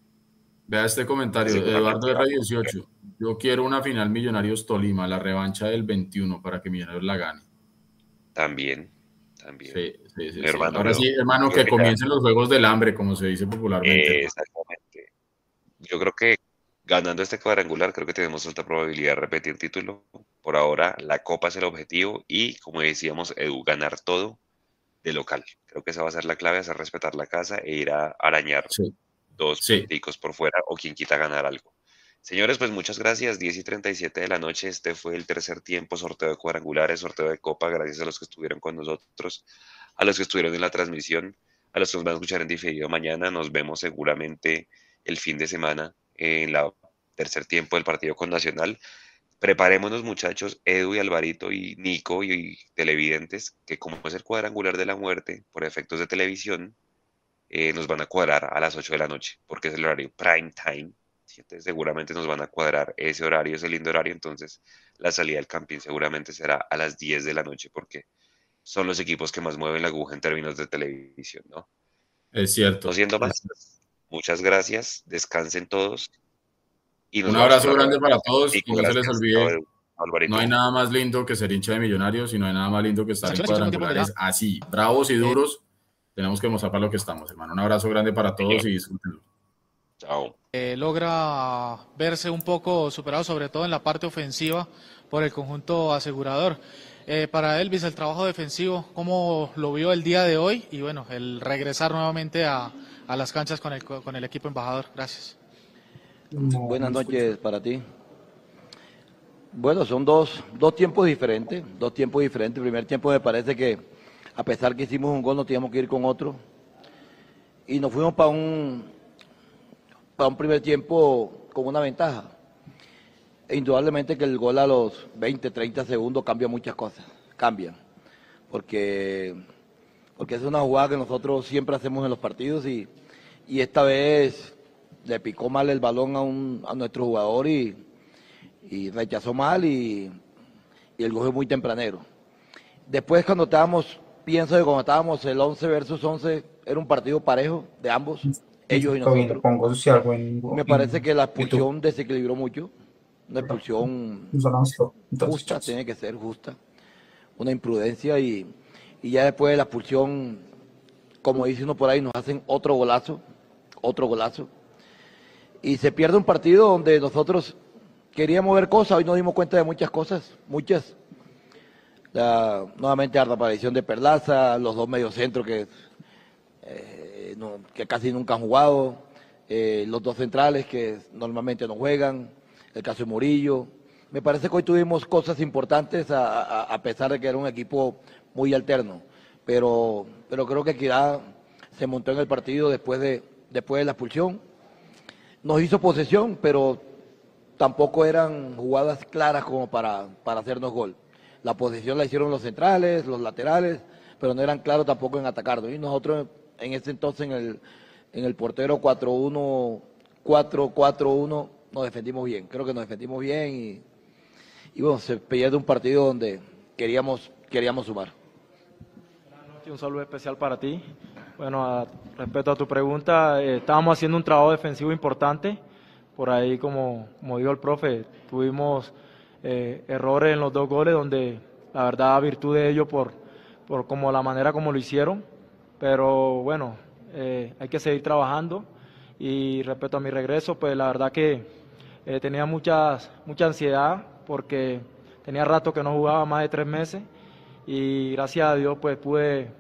vea este comentario, Eduardo de Radio 18. Yo quiero una final Millonarios Tolima, la revancha del 21 para que Millonarios la gane. También, también. Sí, sí, sí, hermano, Ahora sí, hermano, que comiencen los juegos del hambre, como se dice popularmente. exactamente. Yo creo que ganando este cuadrangular, creo que tenemos alta probabilidad de repetir título. Por ahora, la Copa es el objetivo y, como decíamos, Edu, ganar todo de local. Creo que esa va a ser la clave, hacer respetar la casa e ir a arañar dos punticos por fuera o quien quita ganar algo. Señores, pues muchas gracias. 10 y 37 de la noche. Este fue el tercer tiempo, sorteo de cuadrangulares, sorteo de copa. Gracias a los que estuvieron con nosotros, a los que estuvieron en la transmisión, a los que nos van a escuchar en diferido mañana. Nos vemos seguramente el fin de semana en la tercer tiempo del partido con Nacional. Preparémonos muchachos, Edu y Alvarito y Nico y, televidentes, que como es el cuadrangular de la muerte por efectos de televisión, eh, nos van a cuadrar a las 8 de la noche, porque es el horario prime time. Entonces, seguramente nos van a cuadrar ese horario, ese lindo horario. Entonces, la salida del camping seguramente será a las 10 de la noche, porque son los equipos que más mueven la aguja en términos de televisión, ¿no? Es cierto. No siendo más, Muchas gracias, descansen todos. Y Un abrazo grande para todos y no se les olvide. No hay nada más lindo que ser hincha de millonarios y no hay nada más lindo que estar en cuadrangulares así, bravos y duros. Tenemos que mostrar para lo que estamos, hermano. Un abrazo grande para todos y disfrútenlo. Chao. Eh, logra verse un poco superado, sobre todo en la parte ofensiva, por el conjunto asegurador. Eh, para Elvis, el trabajo defensivo, ¿cómo lo vio el día de hoy? Y bueno, el regresar nuevamente a, a las canchas con el, con el equipo embajador. Gracias. Buenas noches para ti. Bueno, son dos, dos tiempos diferentes, dos tiempos diferentes. El primer tiempo me parece que a pesar que hicimos un gol, no teníamos que ir con otro. Y nos fuimos para un, para un primer tiempo con una ventaja. E indudablemente que el gol a los 20, 30 segundos cambia muchas cosas, cambian. Porque, porque es una jugada que nosotros siempre hacemos en los partidos y, y esta vez le picó mal el balón a, un, a nuestro jugador y, y rechazó mal y, y el gol fue muy tempranero. Después cuando estábamos, pienso que cuando estábamos el 11 versus 11, era un partido parejo de ambos, ellos y nosotros. Me parece que la expulsión desequilibró mucho, una expulsión justa, tiene que ser justa, una imprudencia y, y ya después de la expulsión, como dice uno por ahí, nos hacen otro golazo, otro golazo. Y se pierde un partido donde nosotros queríamos ver cosas, hoy nos dimos cuenta de muchas cosas, muchas. Nuevamente la aparición de Perlaza, los dos mediocentros que, eh, que casi nunca han jugado, eh, los dos centrales que normalmente no juegan, el caso de Murillo. Me parece que hoy tuvimos cosas importantes a, pesar de que era un equipo muy alterno, pero, pero creo que Equidad se montó en el partido después de, después de la expulsión. Nos hizo posesión, pero tampoco eran jugadas claras como para, para hacernos gol. La posición la hicieron los centrales, los laterales, pero no eran claros tampoco en atacarnos. Y nosotros en ese entonces en el, en el portero 4-1, 4-4-1 nos defendimos bien. Creo que nos defendimos bien y, y bueno, se de un partido donde queríamos, queríamos sumar. Un saludo especial para ti. Bueno, respecto a tu pregunta, eh, estábamos haciendo un trabajo defensivo importante por ahí, como, como dijo el profe, tuvimos eh, errores en los dos goles donde la verdad virtud de ellos por, por como la manera como lo hicieron. Pero bueno, eh, hay que seguir trabajando. Y respecto a mi regreso, pues la verdad que tenía muchas, mucha ansiedad porque tenía rato que no jugaba más de tres meses y gracias a Dios pues pude,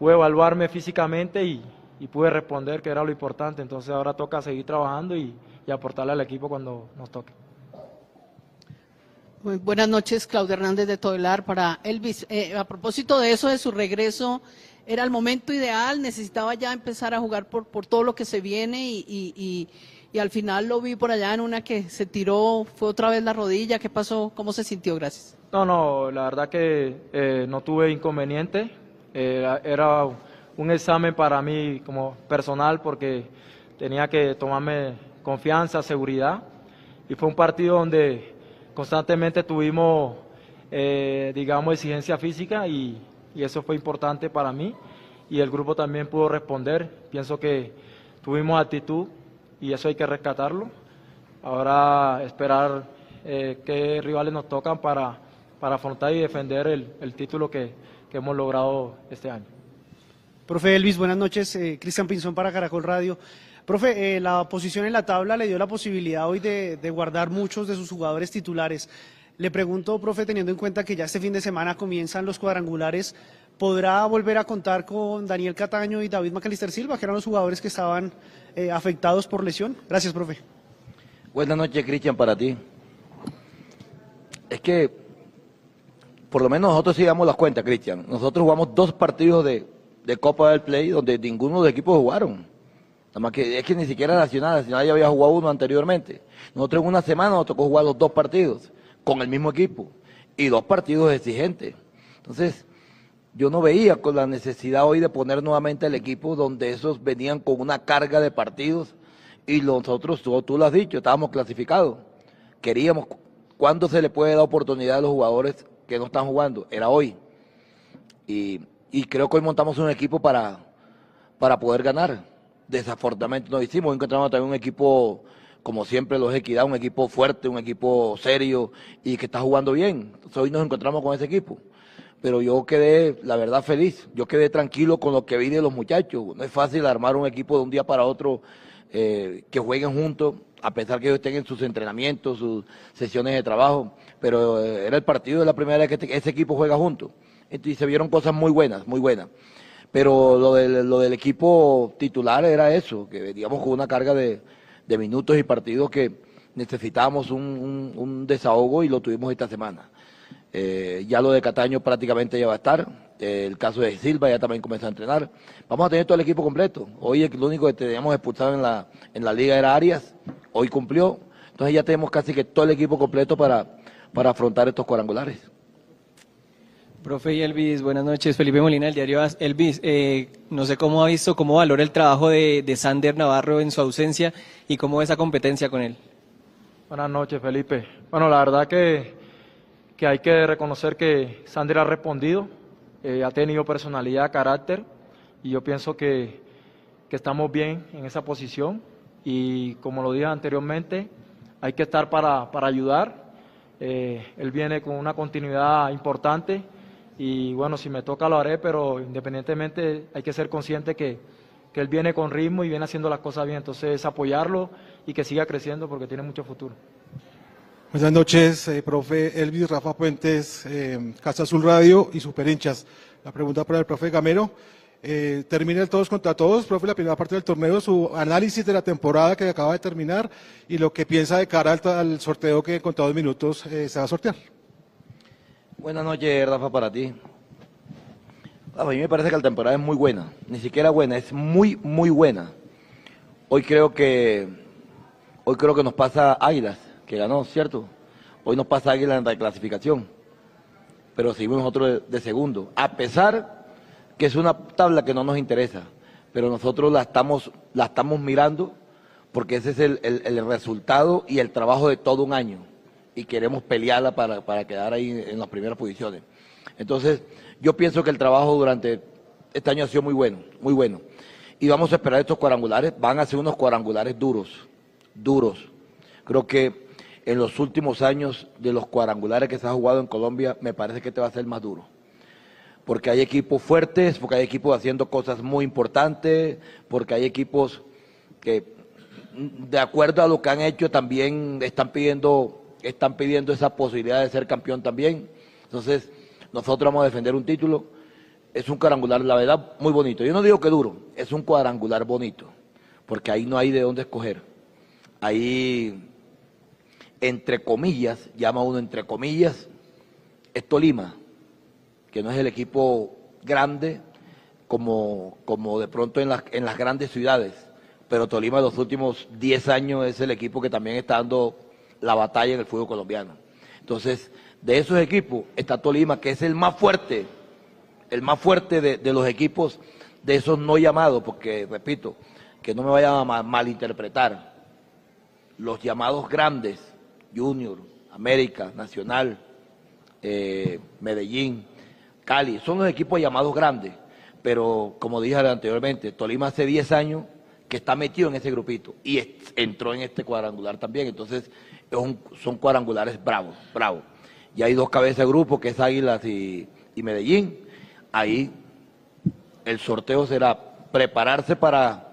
pude evaluarme físicamente y, y pude responder que era lo importante. Entonces ahora toca seguir trabajando y, y aportarle al equipo cuando nos toque. buenas noches, Claudio Hernández de Todelar. Para Elvis, eh, a propósito de eso, de su regreso, ¿era el momento ideal? ¿Necesitaba ya empezar a jugar por, por todo lo que se viene? Y, y, y, al final lo vi por allá en una que se tiró, fue otra vez la rodilla. ¿Qué pasó? ¿Cómo se sintió? Gracias. No, no, la verdad que eh, no tuve inconveniente. Era un examen para mí como personal porque tenía que tomarme confianza, seguridad. Y fue un partido donde constantemente tuvimos, eh, digamos, exigencia física y, eso fue importante para mí. Y el grupo también pudo responder. Pienso que tuvimos actitud y eso hay que rescatarlo. Ahora esperar eh, qué rivales nos tocan para, para afrontar y defender el, título que, hemos logrado este año. Profe Elvis, buenas noches. Eh, Cristian Pinzón para Caracol Radio. Profe, eh, la posición en la tabla le dio la posibilidad hoy de, guardar muchos de sus jugadores titulares. Le pregunto, profe, teniendo en cuenta que ya este fin de semana comienzan los cuadrangulares, ¿podrá volver a contar con Daniel Cataño y David Macalister Silva, que eran los jugadores que estaban eh, afectados por lesión? Gracias, profe. Buenas noches, Cristian, para ti. Es que, por lo menos nosotros sigamos las cuentas, Cristian. Nosotros jugamos dos partidos de, de Copa del Play donde ninguno de los equipos jugaron. Nada más que es que ni siquiera Nacional, Nacional ya había jugado uno anteriormente. Nosotros en una semana nos tocó jugar los dos partidos con el mismo equipo y dos partidos exigentes. Entonces, yo no veía con la necesidad hoy de poner nuevamente el equipo donde esos venían con una carga de partidos y nosotros, tú, tú lo has dicho, estábamos clasificados. Queríamos, ¿cuándo se le puede dar oportunidad a los jugadores que no están jugando? Era hoy. Y, creo que hoy montamos un equipo para, para poder ganar desafortunadamente no hicimos. Encontramos también un equipo, como siempre los Equidad, un equipo fuerte, un equipo serio y que está jugando bien. hoy nos encontramos con ese equipo. Pero yo quedé, la verdad, feliz. Yo quedé tranquilo con lo que vi de los muchachos. No es fácil armar un equipo de un día para otro eh, que jueguen juntos, a pesar que ellos tengan sus entrenamientos, sus sesiones de trabajo. Pero eh, era el partido de la primera vez que este, ese equipo juega juntos. Y se vieron cosas muy buenas, muy buenas. Pero lo del, lo del equipo titular era eso, que veníamos con una carga de, minutos y partidos que necesitábamos un, desahogo y lo tuvimos esta semana. Eh, ya lo de Cataño prácticamente ya va a estar. el caso de Silva ya también comenzó a entrenar. Vamos a tener todo el equipo completo. Hoy el único que teníamos expulsado en la, en la liga era Arias. Hoy cumplió. Entonces ya tenemos casi que todo el equipo completo para, para afrontar estos cuadrangulares. Profe y Elvis, buenas noches. Felipe Molina, del diario Elvis. Eh, no sé cómo ha visto, cómo valora el trabajo de, Sander Navarro en su ausencia y cómo esa competencia con él. Buenas noches, Felipe. Bueno, la verdad que, que hay que reconocer que Sander ha respondido, eh, ha tenido personalidad, carácter, y yo pienso que, que estamos bien en esa posición. Y como lo dije anteriormente, hay que estar para, para ayudar. Eh, él viene con una continuidad importante y bueno, si me toca lo haré, pero independientemente hay que ser consciente que, él viene con ritmo y viene haciendo las cosas bien, entonces apoyarlo y que siga creciendo porque tiene mucho futuro. Buenas noches, eh, profe Elvis Rafa Puentes, eh, Casa Azul Radio y Super Hinchas. La pregunta para el profe Gamero. Eh, termina el todos contra todos, profe, la primera parte del torneo, su análisis de la temporada que acaba de terminar y lo que piensa de cara al, sorteo que con todos minutos eh, se va a sortear. Buenas noches, Rafa, para ti. A mí me parece que la temporada es muy buena, ni siquiera buena, es muy, muy buena. Hoy creo que, hoy creo que nos pasa Águilas, que ganó, ¿cierto? Hoy nos pasa Águilas en la clasificación, pero seguimos nosotros de, segundo, a pesar que es una tabla que no nos interesa, pero nosotros la estamos, la estamos mirando porque ese es el resultado y el trabajo de todo un año y queremos pelearla para, para quedar ahí en las primeras posiciones. Entonces, yo pienso que el trabajo durante este año ha sido muy bueno, muy bueno. Y vamos a esperar estos cuadrangulares, van a ser unos cuadrangulares duros, duros. Creo que en los últimos años de los cuadrangulares que se ha jugado en Colombia, me parece que este va a ser más duro. Porque hay equipos fuertes, porque hay equipos haciendo cosas muy importantes, porque hay equipos que, de acuerdo a lo que han hecho, también están pidiendo están pidiendo esa posibilidad de ser campeón también. Entonces, nosotros vamos a defender un título. Es un cuadrangular, la verdad, muy bonito. Yo no digo que duro, es un cuadrangular bonito, porque ahí no hay de dónde escoger. Ahí, entre comillas, llama uno entre comillas, es Tolima, que no es el equipo grande como, como de pronto en las, en las grandes ciudades, pero Tolima en los últimos 10 años es el equipo que también está dando la batalla en el fútbol colombiano. Entonces, de esos equipos está Tolima, que es el más fuerte, el más fuerte de, los equipos de esos no llamados, porque, repito, que no me vayan a malinterpretar, los llamados grandes, Junior, América, Nacional, eh, Medellín, Cali, son los equipos llamados grandes, pero como dije anteriormente, Tolima hace 10 años que está metido en ese grupito y entró en este cuadrangular también, entonces son cuadrangulares bravos, bravos. Y hay dos cabezas de grupo, que es Águilas y, Medellín. Ahí el sorteo será prepararse para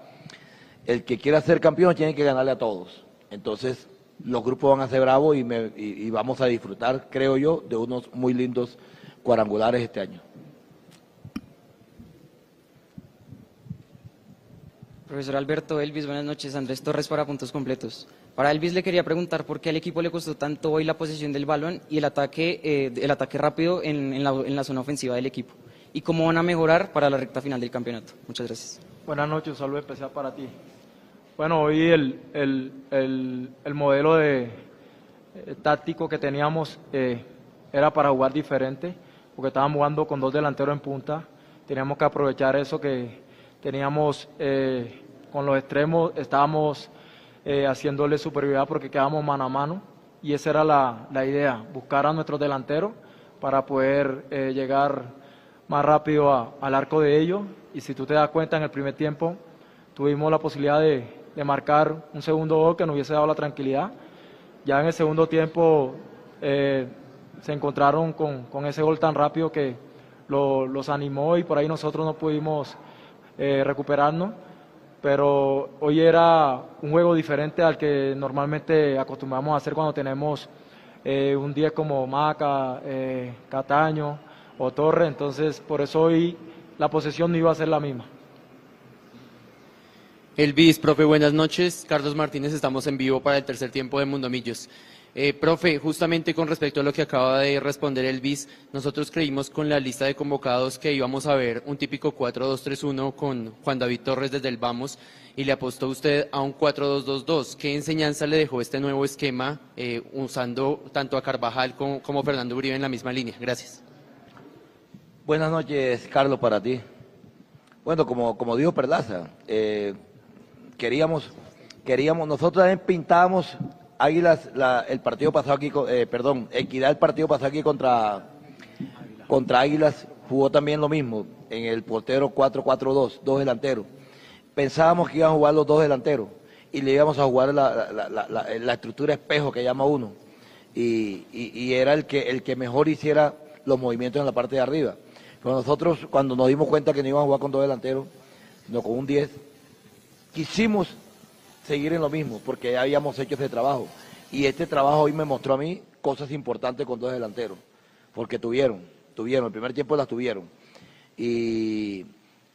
el que quiera ser campeón, tiene que ganarle a todos. Entonces, los grupos van a ser bravos y, y vamos a disfrutar, creo yo, de unos muy lindos cuadrangulares este año. Profesor Alberto Elvis, buenas noches. Andrés Torres para Puntos Completos. Para Elvis le quería preguntar por qué al equipo le costó tanto hoy la posesión del balón y el ataque, eh, el ataque rápido en, la, zona ofensiva del equipo. ¿Y cómo van a mejorar para la recta final del campeonato? Muchas gracias. Buenas noches, un saludo especial para ti. Bueno, hoy el, el, modelo de, eh, táctico que teníamos eh, era para jugar diferente, porque estábamos jugando con dos delanteros en punta. Teníamos que aprovechar eso que teníamos con los extremos, estábamos eh, haciéndole superioridad porque quedamos mano a mano y esa era la, idea, buscar a nuestros delanteros para poder eh, llegar más rápido al arco de ellos y si tú te das cuenta en el primer tiempo tuvimos la posibilidad de, marcar un segundo gol que nos hubiese dado la tranquilidad. Ya en el segundo tiempo eh, se encontraron con, ese gol tan rápido que los animó y por ahí nosotros no pudimos eh, recuperarnos. Pero hoy era un juego diferente al que normalmente acostumbramos a hacer cuando tenemos eh, un día como Maca, Cataño o Torre. Entonces, por eso hoy la posesión no iba a ser la misma. Elvis, profe, buenas noches. Carlos Martínez, estamos en vivo para el tercer tiempo de Mundomillos. Eh, profe, justamente con respecto a lo que acaba de responder Elvis, nosotros creímos con la lista de convocados que íbamos a ver un típico 4-2-3-1 con Juan David Torres desde el Vamos y le apostó usted a un 4-2-2-2. ¿Qué enseñanza le dejó este nuevo esquema eh, usando tanto a Carvajal como, como Fernando Uribe en la misma línea? Gracias. Buenas noches, Carlos, para ti. Bueno, como, como dijo Perlaza, eh, queríamos, queríamos, nosotros también pintábamos Águilas el partido pasado aquí, eh, perdón, Equidad el partido pasado aquí contra, contra Águilas jugó también lo mismo, en el portero 4-4-2, dos delanteros. Pensábamos que iban a jugar los dos delanteros y le íbamos a jugar la, estructura espejo que llama uno. Y, y, era el que, el que mejor hiciera los movimientos en la parte de arriba. Pero nosotros, cuando nos dimos cuenta que no íbamos a jugar con dos delanteros, sino con un 10, quisimos seguir en lo mismo, porque ya habíamos hecho ese trabajo. Y este trabajo hoy me mostró a mí cosas importantes con dos delanteros, porque tuvieron, tuvieron, el primer tiempo las tuvieron. Y,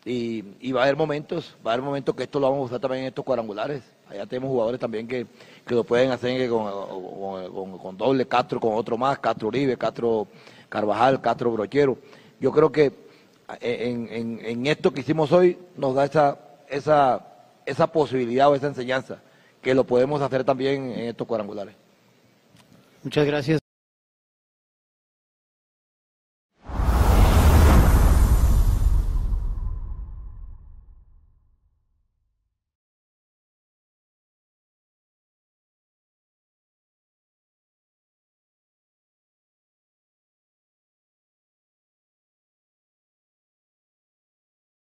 y, va a haber momentos, va a haber momentos que esto lo vamos a usar también en estos cuadrangulares. Allá tenemos jugadores también que, lo pueden hacer con, con, doble, Castro con otro más, Castro Uribe, Castro Carvajal, Castro Brochero. Yo creo que en, en, en esto que hicimos hoy nos da esa, esa esa posibilidad o esa enseñanza, que lo podemos hacer también en estos cuadrangulares. Muchas gracias.